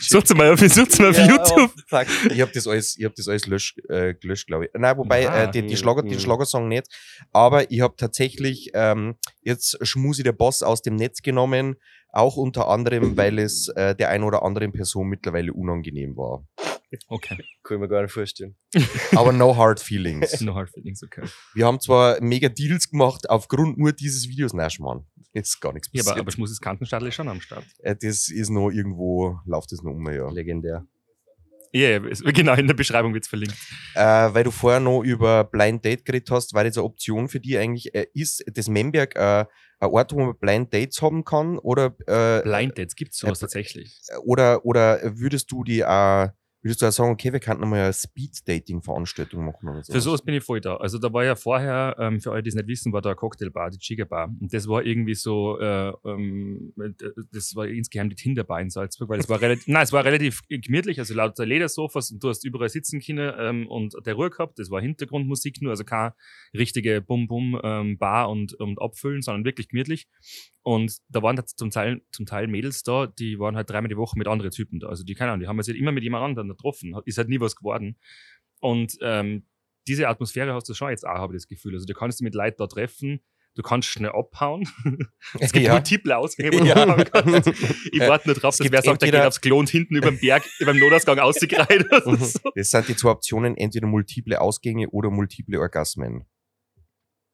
Sucht's mal auf, sucht's mal auf Ja, YouTube. oh, fuck. ich hab das alles, ich hab das alles lösch, äh, gelöscht, glaube ich. Nein, wobei Ah, äh, die, die mm, Schlager, den mm. Schlagersong nicht. Aber ich habe tatsächlich ähm, jetzt Schmusi der Boss aus dem Netz genommen, auch unter anderem, weil es äh, der ein oder anderen Person mittlerweile unangenehm war. Okay. Kann ich mir gar nicht vorstellen. Aber no hard feelings. No hard feelings, okay. Wir haben zwar mega Deals gemacht aufgrund nur dieses Videos. Nein, Schmarrn. Ist gar nichts Ja, passiert. aber, aber Schmusses Kantenstadel ist schon am Start. Äh, das ist noch irgendwo, läuft das noch um, ja. Legendär. Ja, es- genau, in der Beschreibung wird's verlinkt. Äh, weil du vorher noch über Blind Date geredet hast, war das eine Option für die eigentlich, äh, ist das Memberg äh, ein Ort, wo man Blind Dates haben kann? Oder, äh, Blind Dates gibt's sowas Äh, tatsächlich. oder, oder würdest du die auch, würdest du auch sagen, okay, wir könnten mal eine Speed-Dating-Veranstaltung machen oder so? Für sowas bin ich voll da. Also da war ja vorher, ähm, für alle, die es nicht wissen, war da eine Cocktailbar, die Chiga Bar. Und das war irgendwie so, äh, ähm, das war insgeheim die Tinderbar in Salzburg, weil es war relativ, nein, es war relativ gemütlich, also lauter Ledersofas und du hast überall sitzen können ähm, und der Ruhe gehabt. Das war Hintergrundmusik nur, also keine richtige Bum-Bum-Bar und, und Abfüllen, sondern wirklich gemütlich. Und da waren zum Teil, zum Teil Mädels da, die waren halt dreimal die Woche mit anderen Typen da. Also die, keine Ahnung, die haben sich halt immer mit jemand anderem getroffen. Ist halt nie was geworden. Und ähm, diese Atmosphäre hast du schon jetzt auch, habe ich das Gefühl. Also du kannst dich mit Leuten da treffen, du kannst schnell abhauen. Es gibt Ja. multiple Ausgänge, wo du Ja. abhauen kannst. Ich Äh, warte nur drauf, dass wer sagt, der geht aufs Klo und hinten über den Berg, über dem Notausgang ausgereiht. oder so. Das sind die zwei Optionen, entweder multiple Ausgänge oder multiple Orgasmen.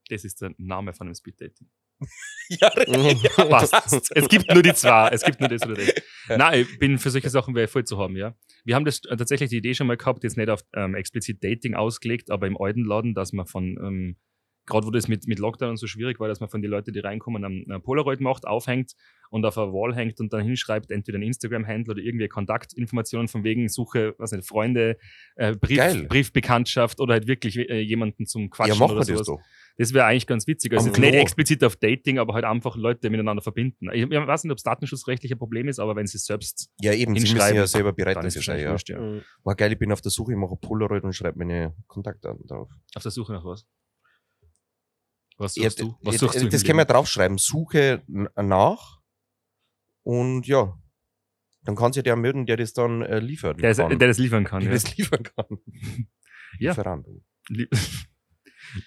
Das ist der Name von einem Speeddating. Ja, Passt. Es gibt nur die zwei. Es gibt nur das oder das. Ja. Nein, ich bin für solche Sachen wäre voll zu haben, ja. Wir haben das äh, tatsächlich die Idee schon mal gehabt, jetzt nicht auf ähm, explizit Dating ausgelegt, aber im alten Laden, dass man von, ähm, gerade wo das mit, mit Lockdown so schwierig war, dass man von den Leuten, die reinkommen, einen Polaroid macht, aufhängt und auf eine Wall hängt und dann hinschreibt, entweder ein Instagram-Handle oder irgendwie Kontaktinformationen von wegen Suche, was nicht, Freunde, äh, Brief. Briefbekanntschaft oder halt wirklich äh, jemanden zum Quatschen ja, machen oder wir das sowas. doch. Das wäre eigentlich ganz witzig. Also nicht explizit auf Dating, aber halt einfach Leute miteinander verbinden. Ich, ich weiß nicht, ob es datenschutzrechtlich ein Problem ist, aber wenn sie es selbst Ja, eben, sie müssen ja selber bereit ist sein. Ja. wurscht, ja. War geil, ich bin auf der Suche, ich mache Polaroid und schreibe meine Kontaktdaten drauf. Auf der Suche nach was? Was Ja, suchst du? Was ja, suchst du? das können wir draufschreiben. Suche nach und ja, dann kann sich der melden, der das dann äh, liefert. der, der das liefern kann. der Ja. das liefern kann. Ja. Lieferant. Lie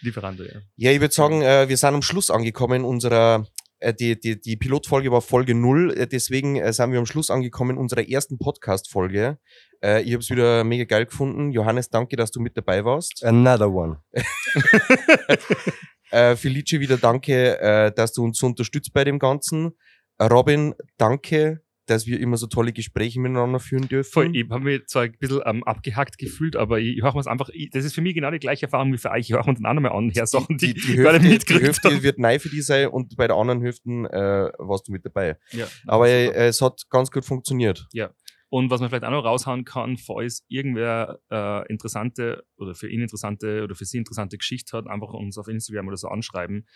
Lieferando, ja. Ja, ich würde sagen, äh, wir sind am Schluss angekommen unserer, äh, die, die, die Pilotfolge war Folge null, äh, deswegen äh, sind wir am Schluss angekommen unserer ersten Podcast-Folge. Ich habe es wieder mega geil gefunden. Johannes, danke, dass du mit dabei warst. Another one. Felice, wieder danke, dass du uns so unterstützt bei dem Ganzen. Robin, danke, dass wir immer so tolle Gespräche miteinander führen dürfen. Voll, ich habe mich zwar ein bisschen ähm, abgehackt gefühlt, aber ich, ich höre mir es einfach, ich, das ist für mich genau die gleiche Erfahrung wie für euch. Ich höre mir dann auch nochmal an, her Sachen, die, die, die, ich gar Hälfte, nicht die mitgekriegt Hälfte habe. wird neu für die sein und bei der anderen Hälfte äh, warst du mit dabei. Ja, Aber äh, es hat ganz gut funktioniert. Und was man vielleicht auch noch raushauen kann, falls irgendwer äh, interessante oder für ihn interessante oder für sie interessante Geschichte hat, einfach uns auf Instagram oder so anschreiben.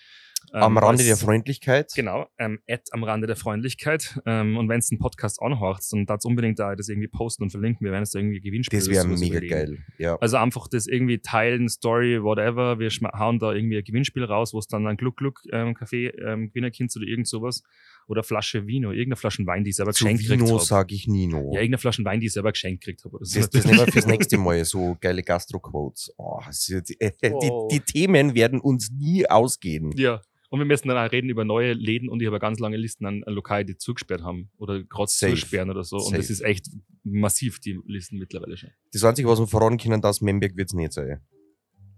Ähm, Am Rande der Freundlichkeit. Genau, ähm, at am Rande der Freundlichkeit. Ähm, und wenn es den Podcast anhört, dann darf unbedingt da das irgendwie posten und verlinken. Wir werden es da irgendwie Gewinnspiele Das wäre mega überlegen. geil. Ja. Also einfach das irgendwie teilen, Story, whatever. Wir hauen da irgendwie ein Gewinnspiel raus, wo es dann ein Gluck-Gluck-Kaffee ähm, gewinnen kannst oder irgend sowas. Oder Flasche Vino, irgendeine Flasche Wein, die ich selber Zu geschenkt Vino habe. sage ich Nino. Ja, irgendeine Flasche Wein, die ich selber geschenkt gekriegt habe. So. das, das nehmen wir fürs nächste Mal, so geile Gastro-Quotes. Oh, das die, äh, Oh. die, die Themen werden uns nie ausgehen. Ja. Und wir müssen dann auch reden über neue Läden und ich habe ganz lange Listen an, an Lokale, die zugesperrt haben oder gerade zusperren oder so. Und das ist echt massiv, die Listen mittlerweile schon. Das Einzige, was wir verraten können, das Memberg wird es nicht sein.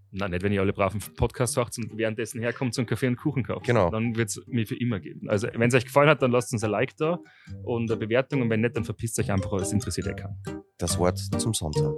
Nein, nicht, wenn ihr alle braven Podcast macht und währenddessen herkommt zum Kaffee und Kuchen kauft. Genau. Dann wird es mir für immer geben. Also, wenn es euch gefallen hat, dann lasst uns ein Like da und eine Bewertung und wenn nicht, dann verpisst euch einfach, aber es interessiert eh keinen. Das Wort zum Sonntag.